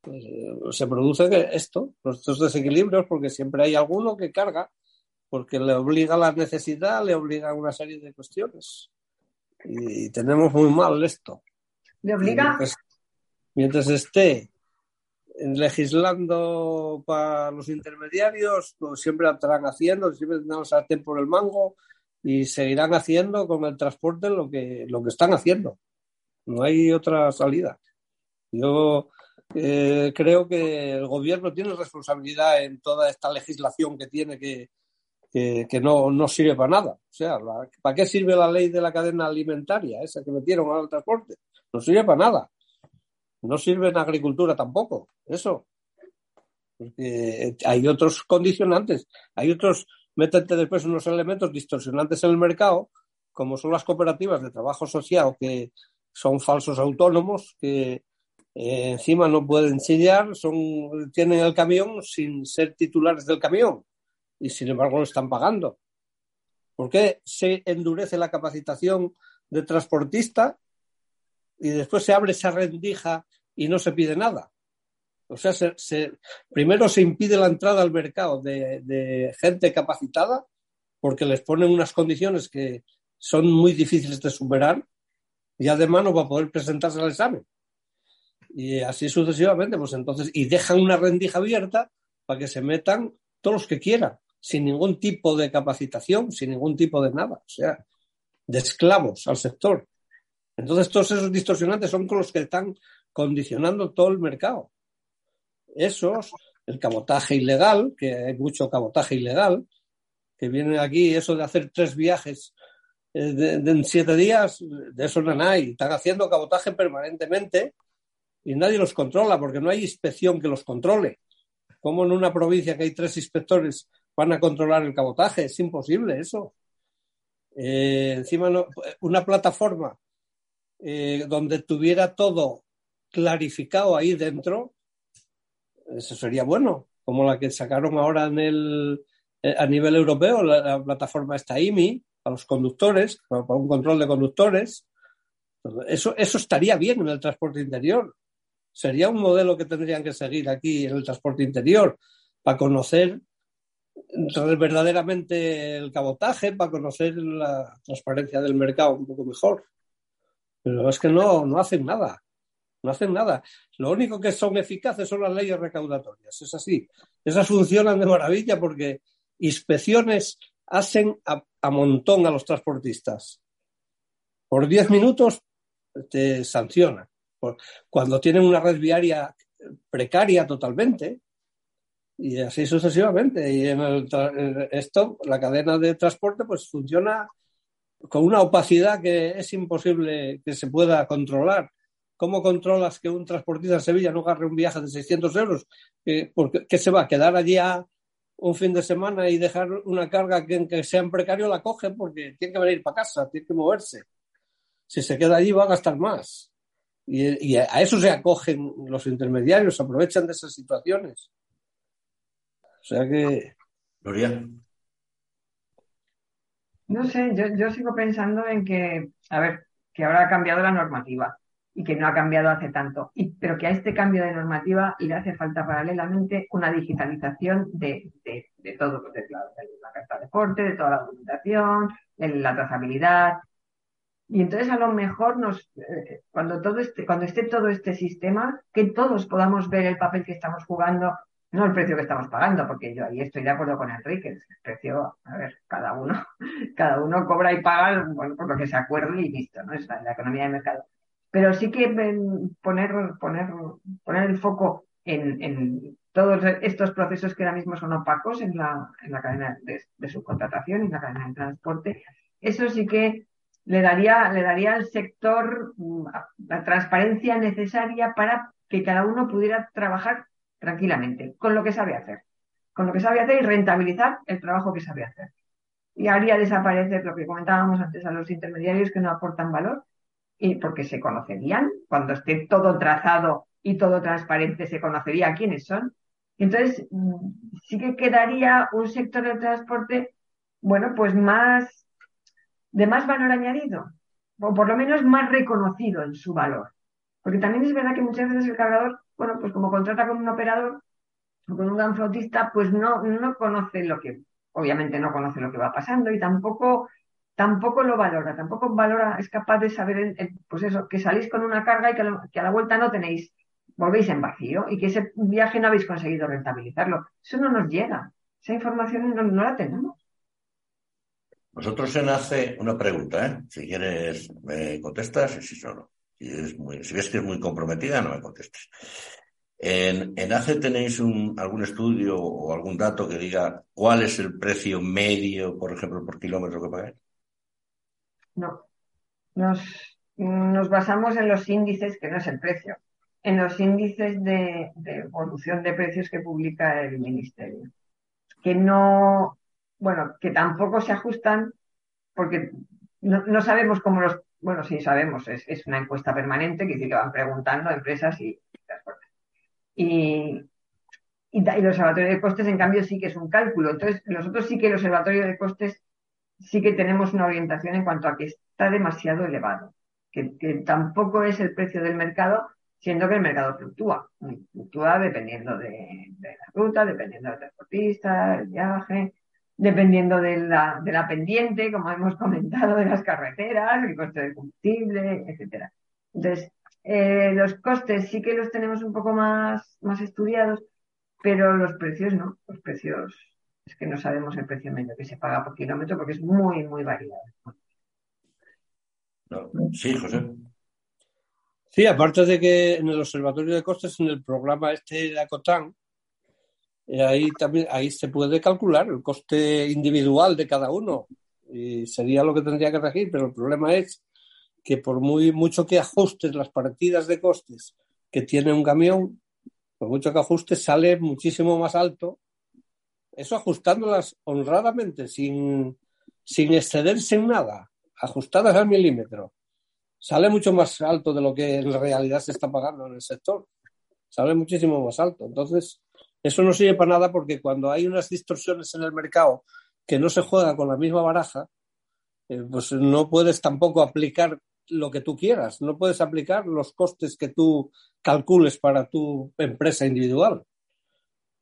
pues, eh, se produce esto, estos desequilibrios, porque siempre hay alguno que carga, porque le obliga la necesidad, le obliga a una serie de cuestiones. Y, tenemos muy mal esto. ¿Le obliga? Mientras esté legislando para los intermediarios, pues siempre estarán haciendo, siempre tendrán sartén por el mango y seguirán haciendo con el transporte lo que, lo que están haciendo. No hay otra salida. Yo Eh, creo que el gobierno tiene responsabilidad en toda esta legislación que tiene que, que, no, no, sirve para nada. O sea, ¿para qué sirve la ley de la cadena alimentaria, esa que metieron al transporte? No sirve para nada. No sirve en agricultura tampoco, eso. Porque hay otros condicionantes, hay otros, métete después unos elementos distorsionantes en el mercado, como son las cooperativas de trabajo asociado, que son falsos autónomos, que eh, encima no pueden chillar, son, tienen el camión sin ser titulares del camión y sin embargo lo están pagando. ¿Por qué se endurece la capacitación de transportista y después se abre esa rendija y no se pide nada? O sea, se, primero se impide la entrada al mercado de, de gente capacitada porque les ponen unas condiciones que son muy difíciles de superar y además no va a poder presentarse al examen y así sucesivamente, pues entonces, y dejan una rendija abierta para que se metan todos los que quieran, sin ningún tipo de capacitación, sin ningún tipo de nada, o sea, de esclavos al sector. Entonces, todos esos distorsionantes son con los que están condicionando todo el mercado. Esos, el cabotaje ilegal, que hay mucho cabotaje ilegal, que viene aquí, eso de hacer tres viajes eh, en siete días, de eso no hay. Están haciendo cabotaje permanentemente y nadie los controla porque no hay inspección que los controle. ¿Cómo en una provincia que hay tres inspectores van a controlar el cabotaje? Es imposible eso. Eh, encima, una plataforma eh, donde tuviera todo clarificado ahí dentro, eso sería bueno, como la que sacaron ahora en el, eh, a nivel europeo, la, plataforma está IMI, a los conductores, para un control de conductores. Eso, eso estaría bien en el transporte interior sería un modelo que tendrían que seguir aquí en el transporte interior para conocer verdaderamente el cabotaje, para conocer la transparencia del mercado un poco mejor. Pero es que no, no hacen nada. No hacen nada. Lo único que son eficaces son las leyes recaudatorias. Es así. Esas funcionan de maravilla porque inspecciones hacen a, a montón a los transportistas. Por 10 minutos te sancionan cuando tienen una red viaria precaria totalmente, y así sucesivamente. Y en el esto, la cadena de transporte, pues funciona con una opacidad que es imposible que se pueda controlar. ¿Cómo controlas que un transportista en Sevilla no agarre un viaje de 600 euros? porque, ¿Qué se va a quedar allí un fin de semana y dejar una carga que, que sea en precario la coge porque tiene que venir para casa, tiene que moverse. Si se queda allí va a gastar más. Y, a eso se acogen los intermediarios, aprovechan de esas situaciones. O sea que. Gloria. No sé, yo, yo sigo pensando en que, a ver, que ahora ha cambiado la normativa y que no ha cambiado hace tanto, y, pero que a este cambio de normativa le hace falta paralelamente una digitalización de, de, de todo, de la, de la carta de porte, de toda la documentación, de la trazabilidad, y entonces a lo mejor nos, eh, cuando todo este, cuando esté todo este sistema, que todos podamos ver el papel que estamos jugando, no el precio que estamos pagando, porque yo ahí estoy de acuerdo con Enrique, el precio, a ver, cada uno, cada uno cobra y paga bueno, por lo que se acuerde y listo, ¿no? Es la, economía de mercado. Pero sí que poner, poner, poner el foco en, todos estos procesos que ahora mismo son opacos en la, en la cadena de, de subcontratación, en la cadena de transporte, eso sí que le daría, le daría al sector mm, la transparencia necesaria para que cada uno pudiera trabajar tranquilamente, con lo que sabe hacer, con lo que sabe hacer y rentabilizar el trabajo que sabe hacer. Y haría desaparecer lo que comentábamos antes a los intermediarios que no aportan valor, y porque se conocerían, cuando esté todo trazado y todo transparente, se conocería quiénes son. Entonces, mm, sí que quedaría un sector del transporte, bueno, pues más de más valor añadido, o por lo menos más reconocido en su valor. Porque también es verdad que muchas veces el cargador, bueno, pues como contrata con un operador o con un gran flautista, pues no, no conoce lo que, obviamente no conoce lo que va pasando y tampoco, tampoco lo valora, tampoco valora, es capaz de saber, pues eso, que salís con una carga y que, a la vuelta no tenéis, volvéis en vacío y que ese viaje no habéis conseguido rentabilizarlo. Eso no nos llega, esa información no la tenemos. Nosotros se nace una pregunta, ¿eh? Si quieres, me contestas y si solo. Si, ves que es muy comprometida, no me contestes. ¿En, en AGE tenéis algún estudio o algún dato que diga cuál es el precio medio, por ejemplo, por kilómetro que pagáis? No. Nos, nos basamos en los índices, que no es el precio, en los índices de, evolución de precios que publica el Ministerio. Que no, bueno, que tampoco se ajustan porque no, sabemos cómo los, bueno, sí sabemos, es, es, una encuesta permanente que dice que van preguntando a empresas y, y, y, el observatorio de costes, en cambio, sí que es un cálculo. Entonces, nosotros sí que el observatorio de costes sí que tenemos una orientación en cuanto a que está demasiado elevado, que, tampoco es el precio del mercado, siendo que el mercado fluctúa. Fluctúa dependiendo de, la ruta, dependiendo del transportista, el viaje, dependiendo de la, pendiente, como hemos comentado, de las carreteras, el coste del combustible, etcétera. Entonces, eh, los costes sí que los tenemos un poco más, más estudiados, pero los precios no. Los precios es que no sabemos el precio medio que se paga por kilómetro porque es muy, muy variado. Sí, José. Sí, aparte de que en el Observatorio de Costes, en el programa este de Acotán, eh, ahí también ahí se puede calcular el coste individual de cada uno y sería lo que tendría que regir, pero el problema es que por muy mucho que ajustes las partidas de costes que tiene un camión, por mucho que ajustes, sale muchísimo más alto. Eso ajustándolas honradamente, sin, sin excederse en nada, ajustadas al milímetro. Sale mucho más alto de lo que en realidad se está pagando en el sector. Sale muchísimo más alto. Entonces, eso no sirve para nada porque cuando hay unas distorsiones en el mercado que no se juega con la misma baraja, eh, pues no puedes tampoco aplicar lo que tú quieras. No puedes aplicar los costes que tú calcules para tu empresa individual.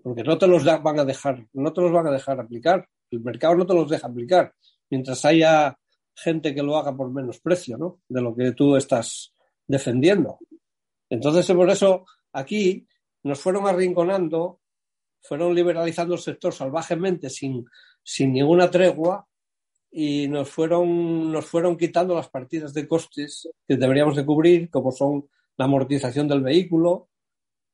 Porque no te los van a dejar, no te los van a dejar aplicar. El mercado no te los deja aplicar. Mientras haya gente que lo haga por menos precio, ¿no? De lo que tú estás defendiendo. Entonces, por eso aquí nos fueron arrinconando, fueron liberalizando el sector salvajemente sin, sin ninguna tregua y nos fueron, nos fueron quitando las partidas de costes que deberíamos de cubrir, como son la amortización del vehículo,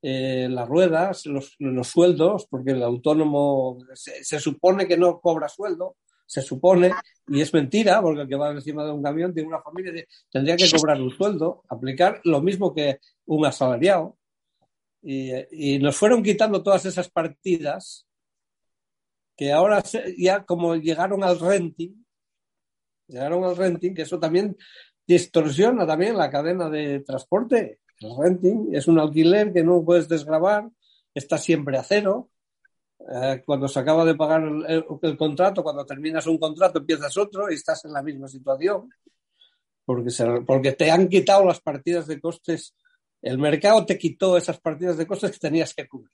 eh, las ruedas, los, los, sueldos, porque el autónomo se, supone que no cobra sueldo, se supone, y es mentira, porque el que va encima de un camión tiene una familia, tendría que cobrar un sueldo, aplicar lo mismo que un asalariado. Y, y nos fueron quitando todas esas partidas que ahora ya como llegaron al renting, llegaron al renting, que eso también distorsiona también la cadena de transporte. El renting es un alquiler que no puedes desgravar, está siempre a cero. Eh, cuando se acaba de pagar el, contrato, cuando terminas un contrato, empiezas otro y estás en la misma situación. Porque, porque te han quitado las partidas de costes. El mercado te quitó esas partidas de costes que tenías que cubrir.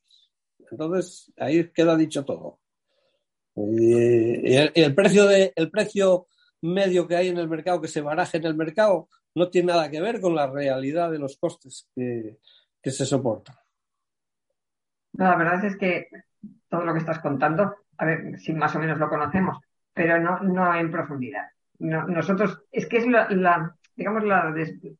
Entonces, ahí queda dicho todo. Y, el, precio de, el precio medio que hay en el mercado, que se baraje en el mercado, no tiene nada que ver con la realidad de los costes que, se soportan. la verdad es que todo lo que estás contando, a ver, si más o menos lo conocemos, pero no, no en profundidad. nosotros, es que es la, digamos, la,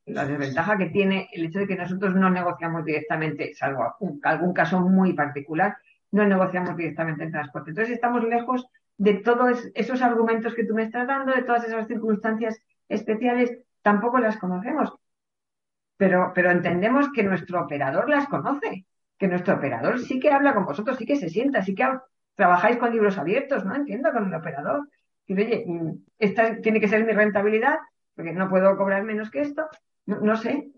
la, desventaja que tiene el hecho de que nosotros no negociamos directamente, salvo algún caso muy particular, no negociamos directamente en transporte. Entonces estamos lejos de todos esos argumentos que tú me estás dando, de todas esas circunstancias especiales, tampoco las conocemos. Pero, pero entendemos que nuestro operador las conoce, que nuestro operador sí que habla con vosotros, sí que se sienta, sí que trabajáis con libros abiertos, ¿no? Entiendo con el operador. Y oye, esta tiene que ser mi rentabilidad, porque no puedo cobrar menos que esto. No, sé,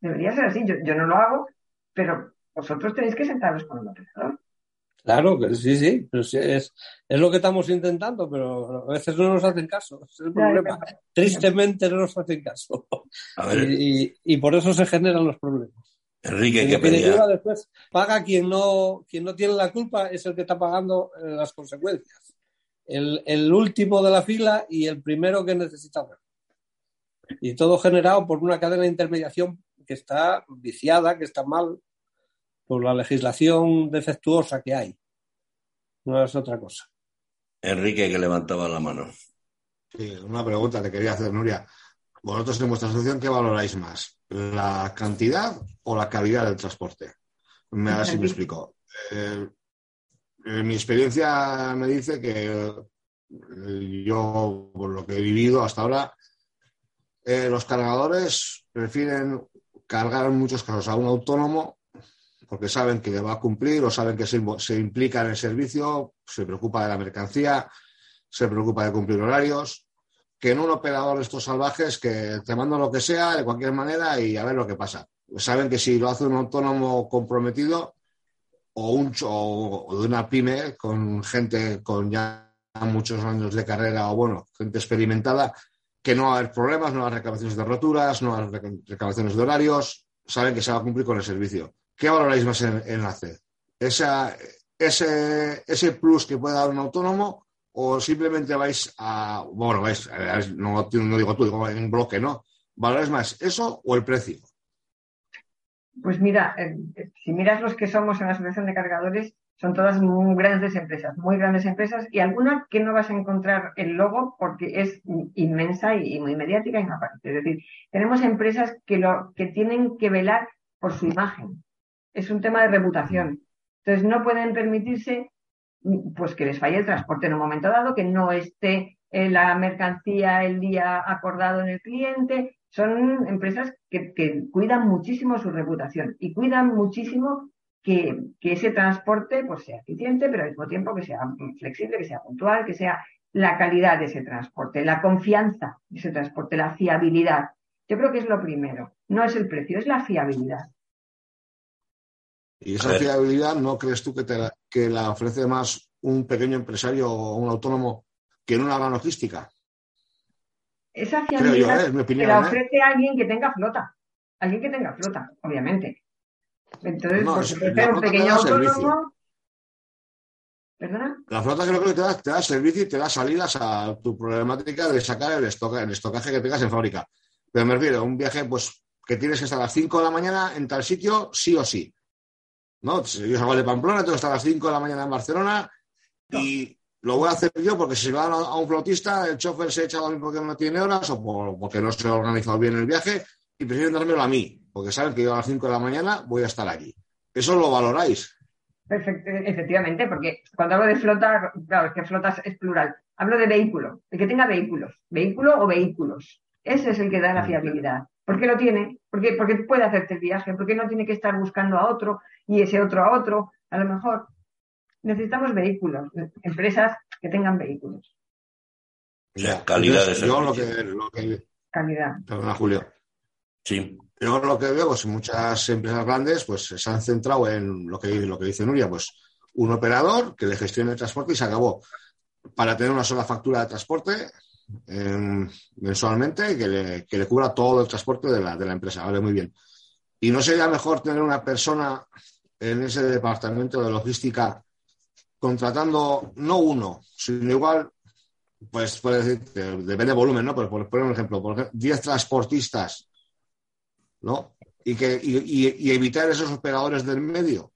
debería ser así. Yo, yo no lo hago, pero vosotros tenéis que sentaros con el operador. Claro, sí, sí, es, es, lo que estamos intentando, pero a veces no nos hacen caso, es el problema. Tristemente no nos hacen caso. Y, por eso se generan los problemas. Enrique, que pedía. Después, paga quien no, quien no tiene la culpa, es el que está pagando eh, las consecuencias. El, el último de la fila y el primero que necesita ver. Y todo generado por una cadena de intermediación que está viciada, que está mal, por la legislación defectuosa que hay. No es otra cosa. Enrique, que levantaba la mano. Sí, una pregunta te quería hacer, Nuria. Vosotros en vuestra asociación, ¿qué valoráis más? ¿La cantidad o la calidad del transporte? Me, así me explico. Eh, mi experiencia me dice que eh, yo, por lo que he vivido hasta ahora, eh, los cargadores prefieren cargar en muchos casos a un autónomo porque saben que le va a cumplir o saben que se, se, implica en el servicio, se preocupa de la mercancía, se preocupa de cumplir horarios, que en un operador de estos salvajes que te mandan lo que sea de cualquier manera y a ver lo que pasa. Saben que si lo hace un autónomo comprometido o, un, o de una pyme con gente con ya muchos años de carrera o bueno, gente experimentada, que no va a haber problemas, no va a haber reclamaciones de roturas, no va a haber reclamaciones de horarios, saben que se va a cumplir con el servicio. ¿Qué valoráis más en, la C? Esa, ese, plus que puede dar un autónomo o simplemente vais a, bueno, vais, no, no digo tú, digo en bloque, ¿no? ¿Valoráis más eso o el precio? Pues mira, eh, si miras los que somos en la Asociación de Cargadores, son todas muy grandes empresas, muy grandes empresas y algunas que no vas a encontrar el logo porque es inmensa y, muy mediática y aparte. Es decir, tenemos empresas que, lo, que tienen que velar por su imagen. Es un tema de reputación. Entonces no pueden permitirse pues que les falle el transporte en un momento dado, que no esté eh, la mercancía el día acordado en el cliente. Son empresas que, que cuidan muchísimo su reputación y cuidan muchísimo que, ese transporte pues, sea eficiente, pero al mismo tiempo que sea flexible, que sea puntual, que sea la calidad de ese transporte, la confianza de ese transporte, la fiabilidad. Yo creo que es lo primero. No es el precio, es la fiabilidad. ¿Y esa fiabilidad no crees tú que, te la, que la ofrece más un pequeño empresario o un autónomo que en una gran logística? Esa fiabilidad ¿eh? la ¿eh? ofrece alguien que tenga flota. Alguien que tenga flota, obviamente. Entonces, no, pues, un pequeño autónomo. ¿Perdona? La flota creo que te da, te da servicio y te da salidas a tu problemática de sacar el, el estocaje que tengas en fábrica. Pero me refiero a un viaje pues que tienes que estar a las 5 de la mañana en tal sitio, sí o sí. ¿No? Yo salgo de Pamplona, tengo que estar a las 5 de la mañana en Barcelona y lo voy a hacer yo porque si va a un flotista, el chofer se echa a dormir porque no tiene horas o porque no se ha organizado bien el viaje y prefieren dármelo a mí porque saben que yo a las 5 de la mañana voy a estar allí. ¿Eso lo valoráis? efectivamente, porque cuando hablo de flota, claro, es que flotas es plural. Hablo de vehículo, el que tenga vehículos, vehículo o vehículos. Ese es el que da la fiabilidad. ¿Por qué lo tiene? Porque, porque puede hacerte el viaje, porque no tiene que estar buscando a otro y ese otro a otro. A lo mejor necesitamos vehículos, empresas que tengan vehículos. O sea, calidad de Yo lo que, lo que... Calidad. Perdona, Julio. Sí. Yo lo que veo, pues muchas empresas grandes pues se han centrado en lo que, lo que dice Nuria, pues un operador que le gestione el transporte y se acabó. Para tener una sola factura de transporte mensualmente y que le, que le, cubra todo el transporte de la, de la empresa. Vale, muy bien. ¿Y no sería mejor tener una persona en ese departamento de logística contratando no uno, sino igual, pues puede decir, depende del volumen, ¿no? Pero por poner un ejemplo, por 10 transportistas ¿no? Y, que, y, evitar esos operadores del medio.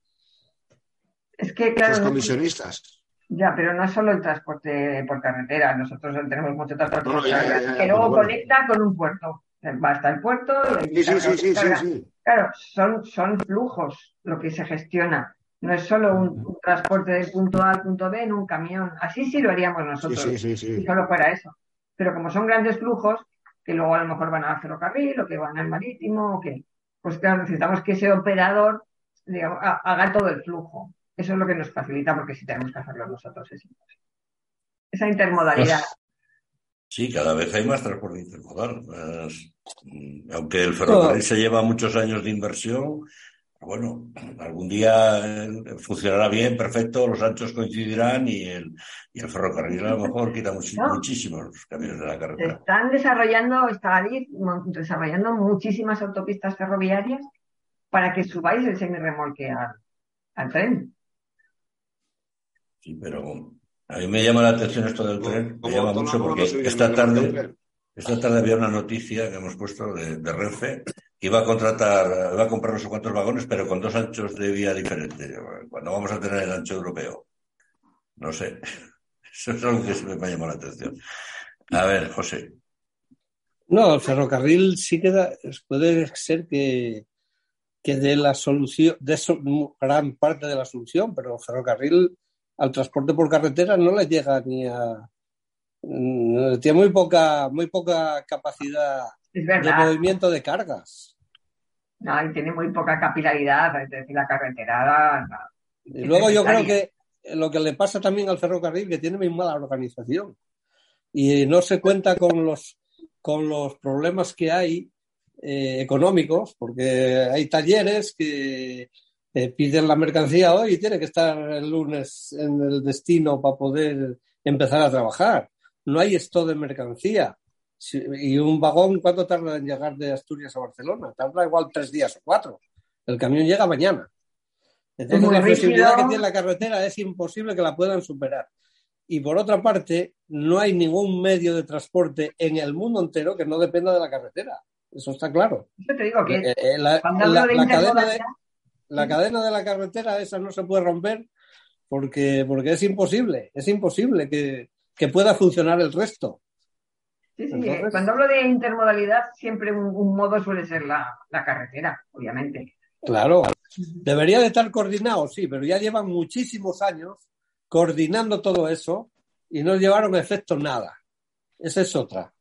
Es que, claro. Esos comisionistas. Ya, pero no es solo el transporte por carretera. Nosotros tenemos mucho transporte que luego conecta con un puerto. Va hasta el puerto y sí, sí, sí, sí, Claro, son, son flujos lo que se gestiona. No es solo un, transporte del punto A al punto B en un camión. Así sí lo haríamos nosotros. Sí, sí, sí, si solo fuera eso. Pero como son grandes flujos, que luego a lo mejor van al ferrocarril o que van al marítimo o que, pues claro, necesitamos que ese operador digamos, haga todo el flujo. Eso es lo que nos facilita porque si tenemos que hacerlo nosotros es imposible. Esa intermodalidad. Pues, sí, cada vez hay más transporte intermodal. Mm, aunque el ferrocarril se lleva muchos años de inversión, bueno, algún día eh, funcionará bien, perfecto, los anchos coincidirán y el, y el ferrocarril a lo mejor quita muchísimos los camiones de la carretera. Están desarrollando, está desarrollando muchísimas autopistas ferroviarias para que subáis el semirremolque al, al tren. Sí, pero a mí me llama la atención esto del tren, me llama mucho porque esta tarde, esta tarde había una noticia que hemos puesto de, de Renfe iba a contratar, iba a comprar no sé cuántos vagones, pero con dos anchos de vía diferentes. Cuando vamos a tener el ancho europeo? No sé. Eso es algo que se me ha llamado la atención. A ver, No, el ferrocarril sí queda, puede ser que, que de la solución, de eso, gran parte de la solución, pero el ferrocarril al transporte por carretera no le llega ni a. Tiene muy poca, muy poca capacidad de movimiento de cargas. No, y tiene muy poca capilaridad, es decir, la carretera. y luego yo creo que lo que le pasa también al ferrocarril que tiene muy mala organización y no se cuenta con los con los problemas que hay eh, económicos, porque hay talleres que eh, piden la mercancía hoy y tiene que estar el lunes en el destino para poder empezar a trabajar. No hay esto de mercancía. y un vagón, ¿cuánto tarda en llegar de Asturias a Barcelona? Tarda igual tres días o cuatro. El camión llega mañana. Entonces, la flexibilidad que tiene la carretera es imposible que la puedan superar. Y por otra parte, no hay ningún medio de transporte en el mundo entero que no dependa de la carretera. Eso está claro. Yo te digo que eh, eh, la, cadena de, la cadena de la carretera esa no se puede romper porque, porque es imposible, es imposible que, pueda funcionar el resto. Sí, sí, cuando hablo de intermodalidad, siempre un, modo suele ser la, la, carretera, obviamente. Claro, debería de estar coordinado, sí, pero ya llevan muchísimos años coordinando todo eso y no llevaron efecto nada. Esa es otra.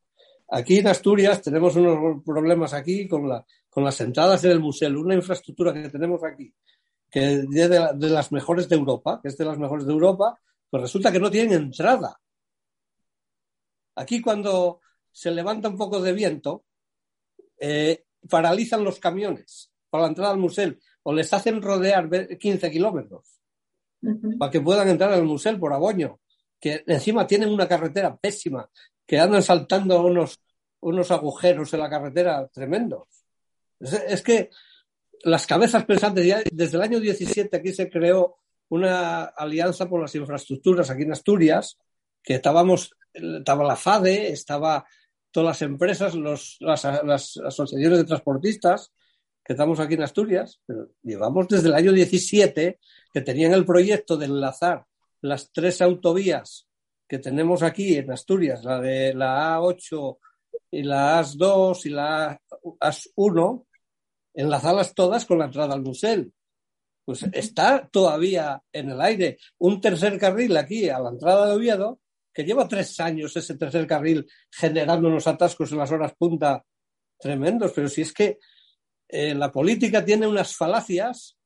Aquí en Asturias tenemos unos problemas aquí con, la, con las entradas en el museo, una infraestructura que tenemos aquí, que es de, las mejores de Europa, que es de las mejores de Europa, pues resulta que no tienen entrada. Aquí cuando se levanta un poco de viento, eh, paralizan los camiones para la entrada al museo o les hacen rodear 15 kilómetros para que puedan entrar al museo por Aboño, que encima tienen una carretera pésima, que andan saltando unos, unos agujeros en la carretera tremendos. Es, que las cabezas pensantes, desde el año 17 aquí se creó una alianza por las infraestructuras aquí en Asturias, que estábamos, estaba la FADE, estaba todas las empresas, los, las, las asociaciones de transportistas, que estamos aquí en Asturias, pero llevamos desde el año 17 que tenían el proyecto de enlazar las tres autovías que tenemos aquí en Asturias, la de la A8 y la AS2 y la AS1, enlazarlas todas con la entrada al Musel. Pues está todavía en el aire un tercer carril aquí a la entrada de Oviedo, que lleva tres años ese tercer carril generando unos atascos en las horas punta tremendos, pero si es que eh, la política tiene unas falacias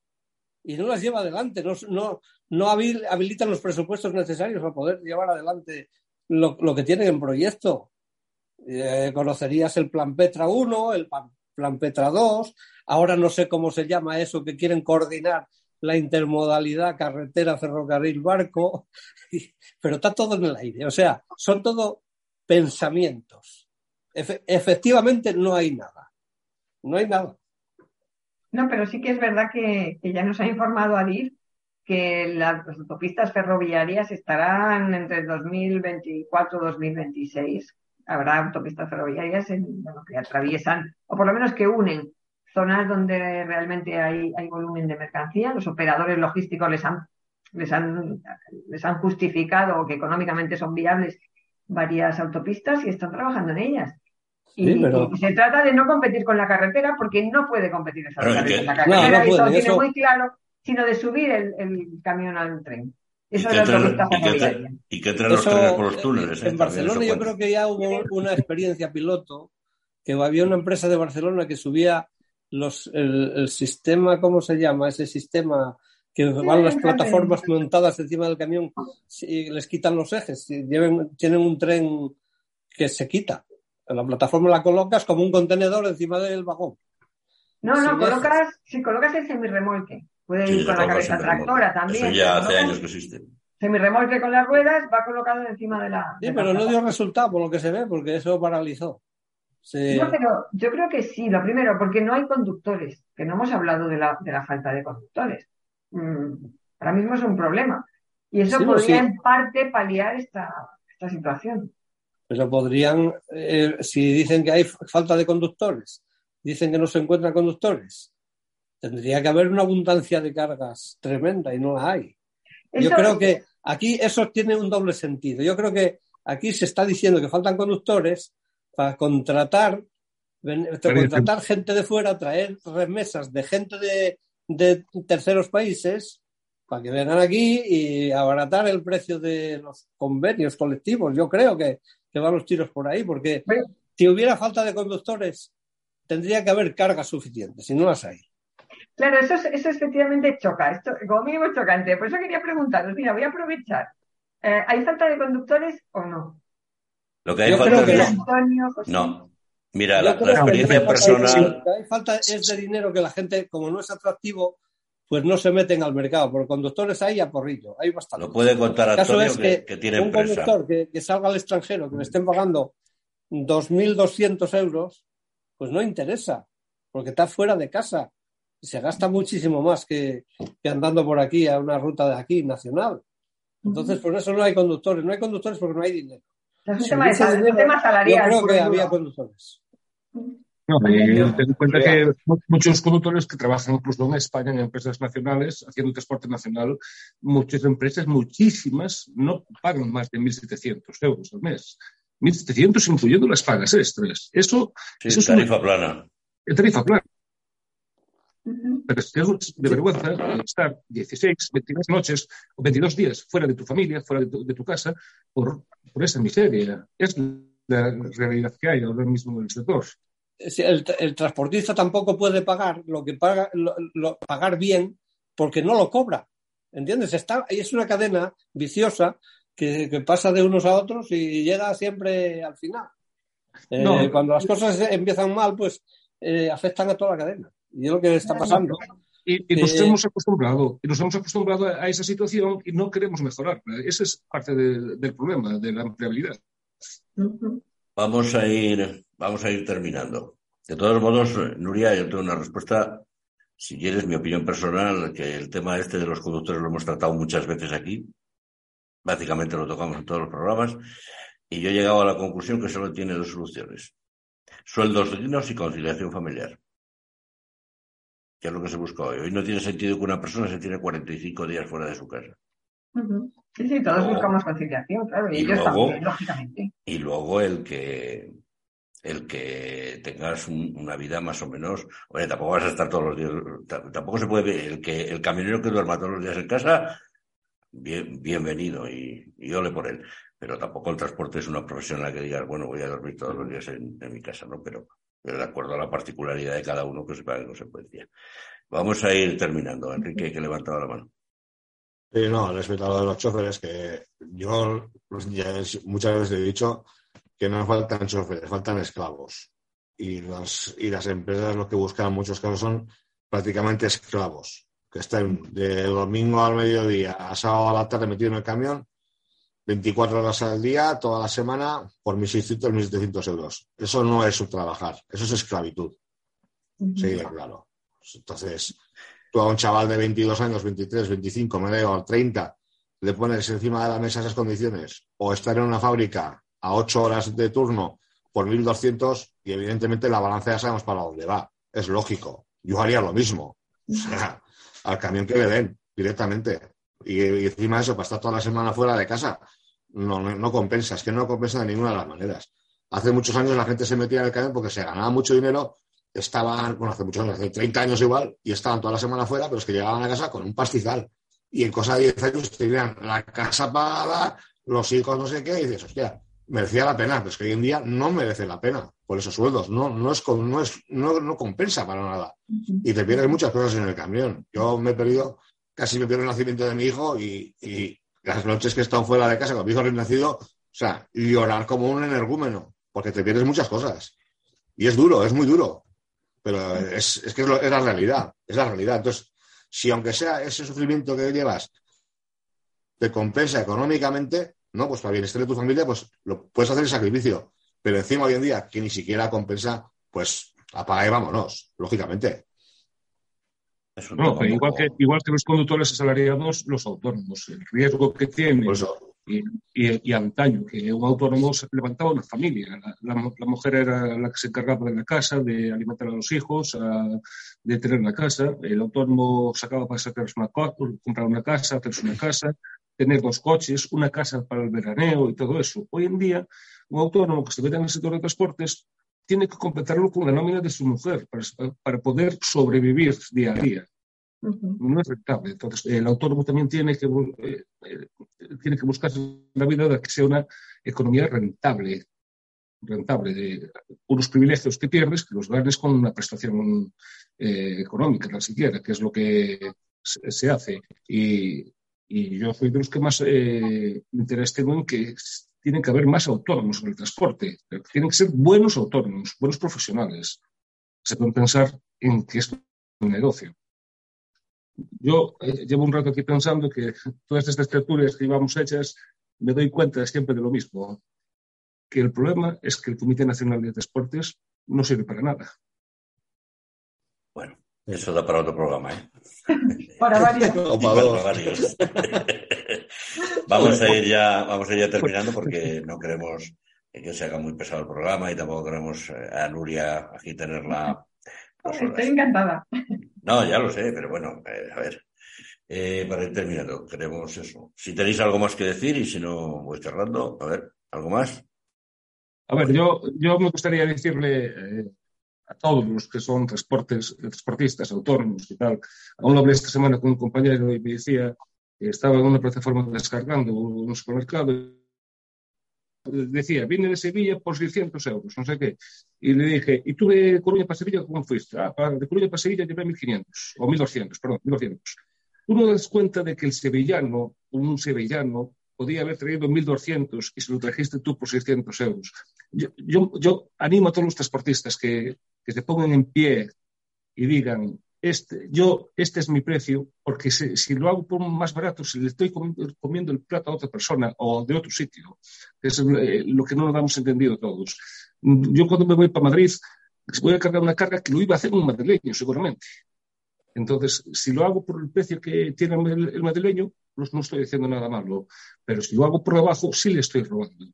y no las lleva adelante, no, no, no habilitan los presupuestos necesarios para poder llevar adelante lo, que tienen en proyecto. Eh, conocerías el Plan Petra 1, el Plan Petra 2, ahora no sé cómo se llama eso, que quieren coordinar la intermodalidad carretera, ferrocarril, barco, pero está todo en el aire. O sea, son todo pensamientos. efectivamente no hay nada. No hay nada. No, pero sí que es verdad que, ya nos ha informado Adif que las, autopistas ferroviarias estarán entre 2024 y 2026. Habrá autopistas ferroviarias en, que atraviesan, o por lo menos que unen zonas donde realmente hay, hay volumen de mercancía. Los operadores logísticos les han, les han, les han justificado que económicamente son viables varias autopistas y están trabajando en ellas. Y, se trata de no competir con la carretera porque no puede competir esa carretera. La carretera no, tiene muy claro, sino de subir el, el camión al tren. Eso es la ¿Y los trenes por los túneles? En, Barcelona yo creo que ya hubo una experiencia piloto, que había una empresa de Barcelona que subía los, el, sistema, ¿cómo se llama? Ese sistema que van las plataformas montadas encima del camión y les quitan los ejes. tienen un tren que se quita la plataforma la colocas como un contenedor encima del vagón. No, no, colocas, si colocas el semirremolque. Puede ir con la cabeza tractora también. Eso ya hace años que existe. Semirremolque con las ruedas va colocado encima de la. Sí, pero no dio resultado por lo que se ve, porque eso paralizó. No, pero yo creo que sí. Lo primero, porque no hay conductores, que no hemos hablado de la, de la falta de conductores. Mm, ahora mismo es un problema. Y eso podría en parte paliar esta, esta situación. Pero podrían, eh, si dicen que hay falta de conductores, dicen que no se encuentran conductores, tendría que haber una abundancia de cargas tremenda y no la hay. Yo creo que aquí eso tiene un doble sentido. Yo creo que aquí se está diciendo que faltan conductores para contratar contratar gente de fuera, traer remesas de gente de, de terceros países para que vengan aquí y abaratar el precio de los convenios colectivos. Yo creo que, que van los tiros por ahí, porque si hubiera falta de conductores, tendría que haber cargas suficientes, y no las hay. Claro, eso, eso efectivamente choca, esto como mínimo es chocante. Por eso quería preguntaros, mira, voy a aprovechar. Eh, ¿Hay falta de conductores o no? Lo que hay falta de... No. Mira, la, experiencia personal... Lo que hay falta es de dinero que la gente, como no es atractivo, pues no se meten al mercado. Por conductores hay a porrillo, hay bastante. Lo puede contar Antonio es que, que, tiene un conductor que, salga al extranjero, que le estén pagando 2.200 euros, pues no interesa, porque está fuera de casa se gasta muchísimo más que, andando por aquí a una ruta de aquí nacional. Entonces, por eso no hay conductores. No hay conductores porque no hay dinero. Es un tema, salarial. Yo creo que había conductores. No, y ten en cuenta que muchos conductores que trabajan incluso en España en empresas nacionales, haciendo transporte nacional, muchas empresas, muchísimas, no pagan más de 1.700 euros al mes. 1.700 incluyendo las pagas extras. Eso, eso es tarifa plana. Tarifa plana. Pero es de vergüenza estar 16, 22 noches o 22 días fuera de tu familia, fuera de tu, casa, por, por, esa miseria. Es la realidad que hay ahora mismo en el sector el, transportista tampoco puede pagar lo que paga, lo, pagar bien porque no lo cobra. ¿Entiendes? Está, es una cadena viciosa que, pasa de unos a otros y llega siempre al final. Eh, cuando las cosas empiezan mal, pues eh, afectan a toda la cadena. Y es lo que está pasando. Y, nos eh, hemos acostumbrado, y nos hemos acostumbrado a esa situación y no queremos mejorar. Ese es parte del problema, de la empleabilidad. Vamos a ir, vamos a ir terminando. De todos modos, Nuria, yo tengo una respuesta, si quieres, mi opinión personal, que el tema este de los conductores lo hemos tratado muchas veces aquí. Básicamente lo tocamos en todos los programas. Y yo he llegado a la conclusión que solo tiene dos soluciones. Sueldos dignos y conciliación familiar. Que es lo que se busca hoy. Hoy no tiene sentido que una persona se tiene 45 días fuera de su casa. Sí, sí, todos buscamos conciliación, claro, y, ellos también, lógicamente. Y luego el que el que tengas una vida más o menos, oye, tampoco vas a estar todos los días, tampoco se puede, el que el camionero que duerma todos los días en casa, bien, bienvenido y, y ole por él. Pero tampoco el transporte es una profesión en la que digas, bueno, voy a dormir todos los días en, mi casa, ¿no? Pero, de acuerdo a la particularidad de cada uno que sepa en consecuencia. Vamos a ir terminando. Enrique, que levantado la mano. Sí, no, respecto a lo de los choferes, que yo pues, muchas veces he dicho que no faltan choferes, faltan esclavos. Y las, y las empresas lo que buscan en muchos casos son prácticamente esclavos, que estén de domingo al mediodía a sábado a la tarde metidos en el camión, 24 horas al día, toda la semana, por 1.600, 1.700 euros. Eso no es subtrabajar, eso es esclavitud. Sí, claro. Entonces, tú a un chaval de 22 años, 23, 25, me da 30, le pones encima de la mesa esas condiciones, o estar en una fábrica a 8 horas de turno por 1.200 y evidentemente la balanza ya sabemos para dónde va. Es lógico. Yo haría lo mismo. O sea, al camión que le den directamente. Y, encima de eso, para estar toda la semana fuera de casa, no, no, compensa. Es que no compensa de ninguna de las maneras. Hace muchos años la gente se metía en el camión porque se ganaba mucho dinero estaban, bueno, hace muchos años, hace 30 años igual, y estaban toda la semana fuera, pero es que llegaban a casa con un pastizal. Y en cosa de 10 años tenían la casa pagada, los hijos no sé qué, y dices, hostia, merecía la pena, pero es que hoy en día no merece la pena por esos sueldos, no, no, es, no, es, no, no compensa para nada. Y te pierdes muchas cosas en el camión. Yo me he perdido, casi me pierdo el nacimiento de mi hijo y, y las noches que he estado fuera de casa con mi hijo nacido, o sea, llorar como un energúmeno, porque te pierdes muchas cosas. Y es duro, es muy duro. Pero es, es que es, la realidad, es la realidad. Entonces, si aunque sea ese sufrimiento que llevas, te compensa económicamente, no, pues para bienestar de tu familia, pues lo puedes hacer el sacrificio. Pero encima hoy en día, que ni siquiera compensa, pues apaga y vámonos, lógicamente. No, igual, que, igual que los conductores asalariados, los autónomos, el riesgo que tienen y, y, antaño, que un autónomo se levantaba una familia. La, mujer era la que se encargaba de la casa, de alimentar a los hijos, de tener la casa. El autónomo sacaba para sacarse una comprar una casa, hacerse una casa, tener dos coches, una casa para el veraneo y todo eso. Hoy en día, un autónomo que se mete en el sector de transportes tiene que completarlo con la nómina de su mujer para, poder sobrevivir día a día. No es rentable. Entonces, el autónomo también tiene que, eh, eh, tiene que buscar la vida de que sea una economía rentable, rentable, de unos privilegios que pierdes, que los ganes con una prestación eh, económica, ni siquiera, que es lo que se, hace. Y, yo soy de los que más eh, interés tengo en que tienen que haber más autónomos en el transporte, pero tienen que ser buenos autónomos, buenos profesionales. Se pueden pensar en que es un negocio. Yo eh, llevo un rato aquí pensando que todas estas tertulias que íbamos hechas, me doy cuenta siempre de lo mismo, que el problema es que el Comité Nacional de Transportes no sirve para nada. Bueno, eso da para otro programa, ¿eh? para varios. para varios. vamos a ir ya, vamos a ir ya terminando porque no queremos que se haga muy pesado el programa y tampoco queremos eh, a Nuria aquí tenerla. Estoy encantada. No, ya lo sé, pero bueno, eh, a ver. Eh, para ir terminando, queremos eso. Si tenéis algo más que decir y si no, voy cerrando. A ver, ¿algo más? A ver, yo, yo me gustaría decirle a todos los que son transportes, transportistas, autónomos y tal. Aún lo hablé esta semana con un compañero y me decía estaba en una plataforma descargando un supermercado. Decía, vine de Sevilla por 600 euros, no sé qué. Y le dije, ¿y tú de Coruña para Sevilla cómo fuiste? Ah, de Coruña para Sevilla llevé 1.500, o 1.200, perdón, 1.200. Tú no das cuenta de que el sevillano, un sevillano, podía haber traído 1.200 y se lo trajiste tú por 600 euros. Yo, yo, yo, animo a todos los transportistas que, que se pongan en pie y digan, este, yo, este es mi precio, porque si, lo hago por más barato, si le estoy comiendo, el plato a otra persona o de otro sitio, es eh, lo que no nos hemos entendido todos. Yo cuando me voy para Madrid, voy a cargar una carga que lo iba a hacer un madrileño, seguramente. Entonces, si lo hago por el precio que tiene el, madrileño, pues no estoy diciendo nada malo. Pero si lo hago por debajo, sí le estoy robando.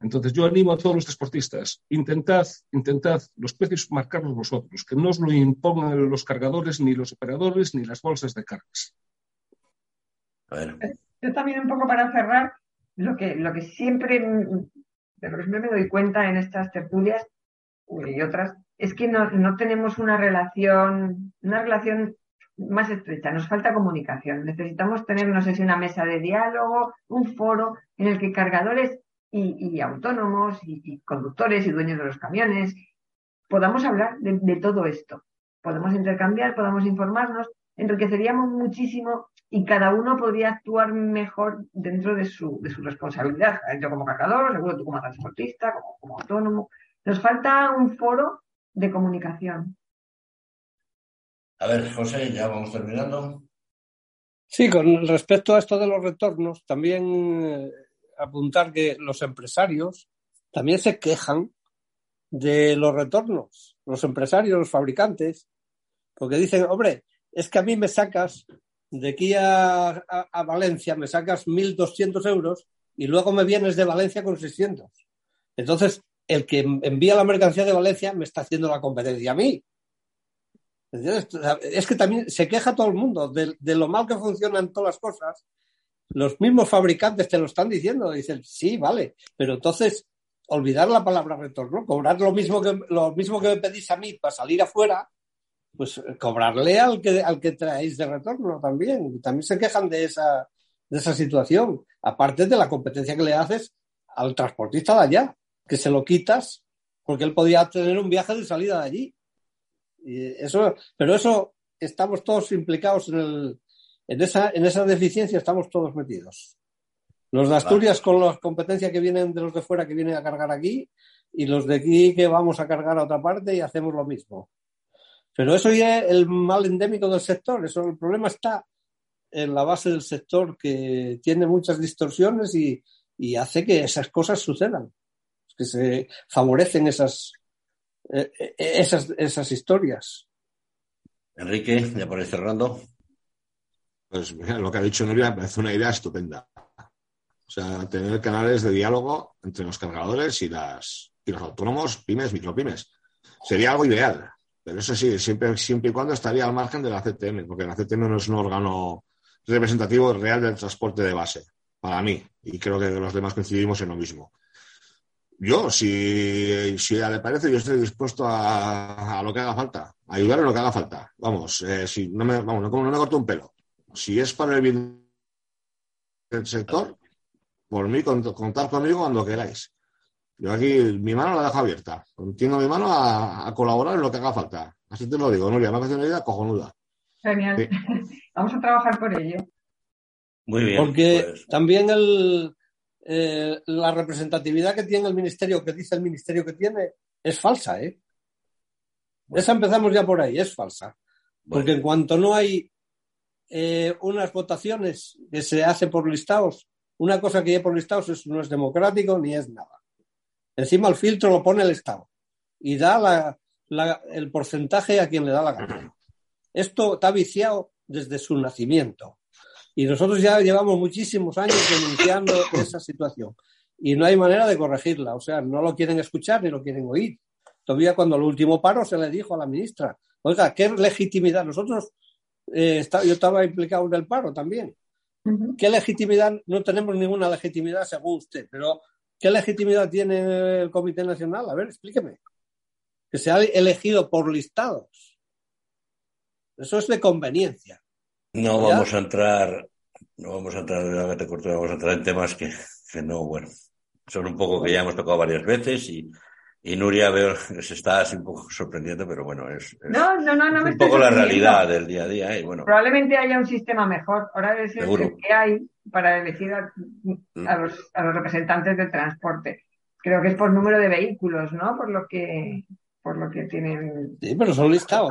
Entonces yo animo a todos los transportistas, intentad, intentad los precios marcarlos vosotros, que no os lo impongan los cargadores, ni los operadores, ni las bolsas de cargas. Yo también un poco para cerrar, lo que, lo que siempre, de lo que siempre me doy cuenta en estas tertulias y otras, es que no, no tenemos una relación, una relación más estrecha, nos falta comunicación. Necesitamos tener, no sé si una mesa de diálogo, un foro en el que cargadores y, autónomos y, conductores y dueños de los camiones, podamos hablar de, todo esto. Podemos intercambiar, podamos informarnos, enriqueceríamos muchísimo y cada uno podría actuar mejor dentro de su, de su responsabilidad. Yo como cargador, seguro tú como transportista, como, como autónomo. Nos falta un foro de comunicación. A ver, José, ya vamos terminando. Sí, con respecto a esto de los retornos, también eh, apuntar que los empresarios también se quejan de los retornos, los empresarios, los fabricantes, porque dicen, hombre, es que a mí me sacas de aquí a, Valencia, me sacas 1.200 euros y luego me vienes de Valencia con 600. Entonces, el que envía la mercancía de Valencia me está haciendo la competencia a mí. Es que también se queja todo el mundo de, de, lo mal que funcionan todas las cosas los mismos fabricantes te lo están diciendo. Dicen, sí, vale, pero entonces olvidar la palabra retorno, cobrar lo mismo que, lo mismo que me pedís a mí para salir afuera, pues eh, cobrarle al que, al que traéis de retorno también. También se quejan de esa, de esa situación, aparte de la competencia que le haces al transportista de allá, que se lo quitas porque él podía tener un viaje de salida de allí. Y eso, pero eso estamos todos implicados en el, en esa, en esa deficiencia estamos todos metidos. Los de Asturias con la competencia que vienen de los de fuera que vienen a cargar aquí y los de aquí que vamos a cargar a otra parte y hacemos lo mismo. Pero eso ya es el mal endémico del sector. Eso, el problema está en la base del sector que tiene muchas distorsiones y, y hace que esas cosas sucedan, que se favorecen esas, eh, eh, esas, esas historias. Enrique, ya por ir cerrando. Pues lo que ha dicho Nuria me parece una idea estupenda. O sea, tener canales de diálogo entre los cargadores y, las, y los autónomos, pymes, micropymes. Sería algo ideal. Pero eso sí, siempre, siempre y cuando estaría al margen de la CTM, porque la CTM no es un órgano representativo real del transporte de base, para mí. Y creo que los demás coincidimos en lo mismo. yo, si, si le parece, yo estoy dispuesto a, a, lo que haga falta, a ayudar en lo que haga falta. Vamos, eh, si no me, vamos, no, no me corto un pelo. Si es para el bien del sector, por mí, contar conmigo cuando queráis. Yo aquí mi mano la dejo abierta. Entiendo mi mano a, a, colaborar en lo que haga falta. Así te lo digo, Nuria, me ha una idea cojonuda. Genial. Sí. Vamos a trabajar por ello. Muy bien. Porque pues... también el, eh, la representatividad que tiene el ministerio, que dice el ministerio que tiene, es falsa, ¿eh? Bueno. Esa empezamos ya por ahí, es falsa. Porque en cuanto no hay eh, unas votaciones que se hace por listados, una cosa que hay por listados es, no es democrático ni es nada. Encima el filtro lo pone el Estado y da la, la, el porcentaje a quien le da la gana. Esto está viciado desde su nacimiento. Y nosotros ya llevamos muchísimos años denunciando esa situación. Y no hay manera de corregirla. O sea, no lo quieren escuchar ni lo quieren oír. Todavía cuando el último paro se le dijo a la ministra, oiga, ¿qué legitimidad? Nosotros, eh, está, yo estaba implicado en el paro también. Uh -huh. ¿Qué legitimidad? No tenemos ninguna legitimidad según usted, pero ¿qué legitimidad tiene el Comité Nacional? A ver, explíqueme. Que se ha elegido por listados. Eso es de conveniencia. No ¿Ya? vamos a entrar, no vamos a entrar, te corto, vamos a entrar en temas que, que, no, bueno, son un poco que ya hemos tocado varias veces y, y Nuria veo se está así un poco sorprendiendo, pero bueno, es, es no, no, no, no un poco la realidad del día a día. Y bueno, Probablemente haya un sistema mejor. Ahora es el que hay para elegir a, a, los, a los representantes del transporte. Creo que es por número de vehículos, ¿no? Por lo que, por lo que tienen. Sí, pero son listados.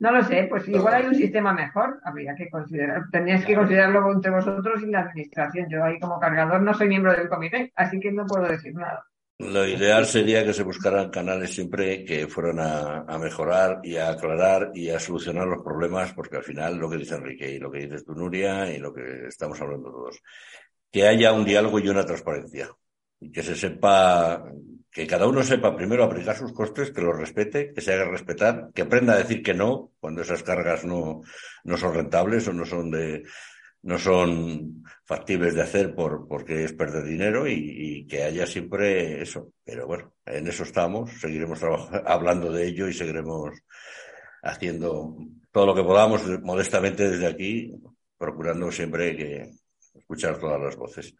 No lo sé, pues igual hay un sistema mejor, habría que considerar, tendríais que considerarlo entre vosotros y la administración. Yo ahí como cargador no soy miembro del comité, así que no puedo decir nada. Lo ideal sería que se buscaran canales siempre que fueran a, mejorar y a aclarar y a solucionar los problemas, porque al final lo que dice Enrique y lo que dices tú, Nuria, y lo que estamos hablando todos, que haya un diálogo y una transparencia. Y que se sepa que cada uno sepa primero aplicar sus costes, que los respete, que se haga respetar, que aprenda a decir que no cuando esas cargas no, no son rentables o no son de no son factibles de hacer por porque es perder dinero y, y que haya siempre eso. Pero bueno, en eso estamos, seguiremos hablando de ello y seguiremos haciendo todo lo que podamos modestamente desde aquí, procurando siempre que escuchar todas las voces.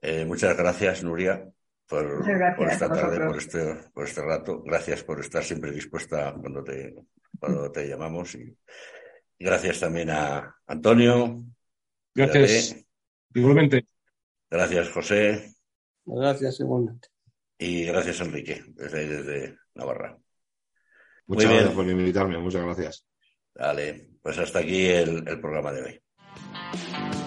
Eh, muchas gracias, Nuria por, por esta tarde, por este, por este rato. Gracias por estar siempre dispuesta cuando te, cuando te llamamos. Y gracias también a Antonio. Gracias. Cuídate. Igualmente. Gracias, José. Gracias, igualmente. Y gracias, Enrique, desde desde Navarra. Muchas Muy gracias bien. por invitarme, muchas gracias. Vale, pues hasta aquí el, el programa de hoy.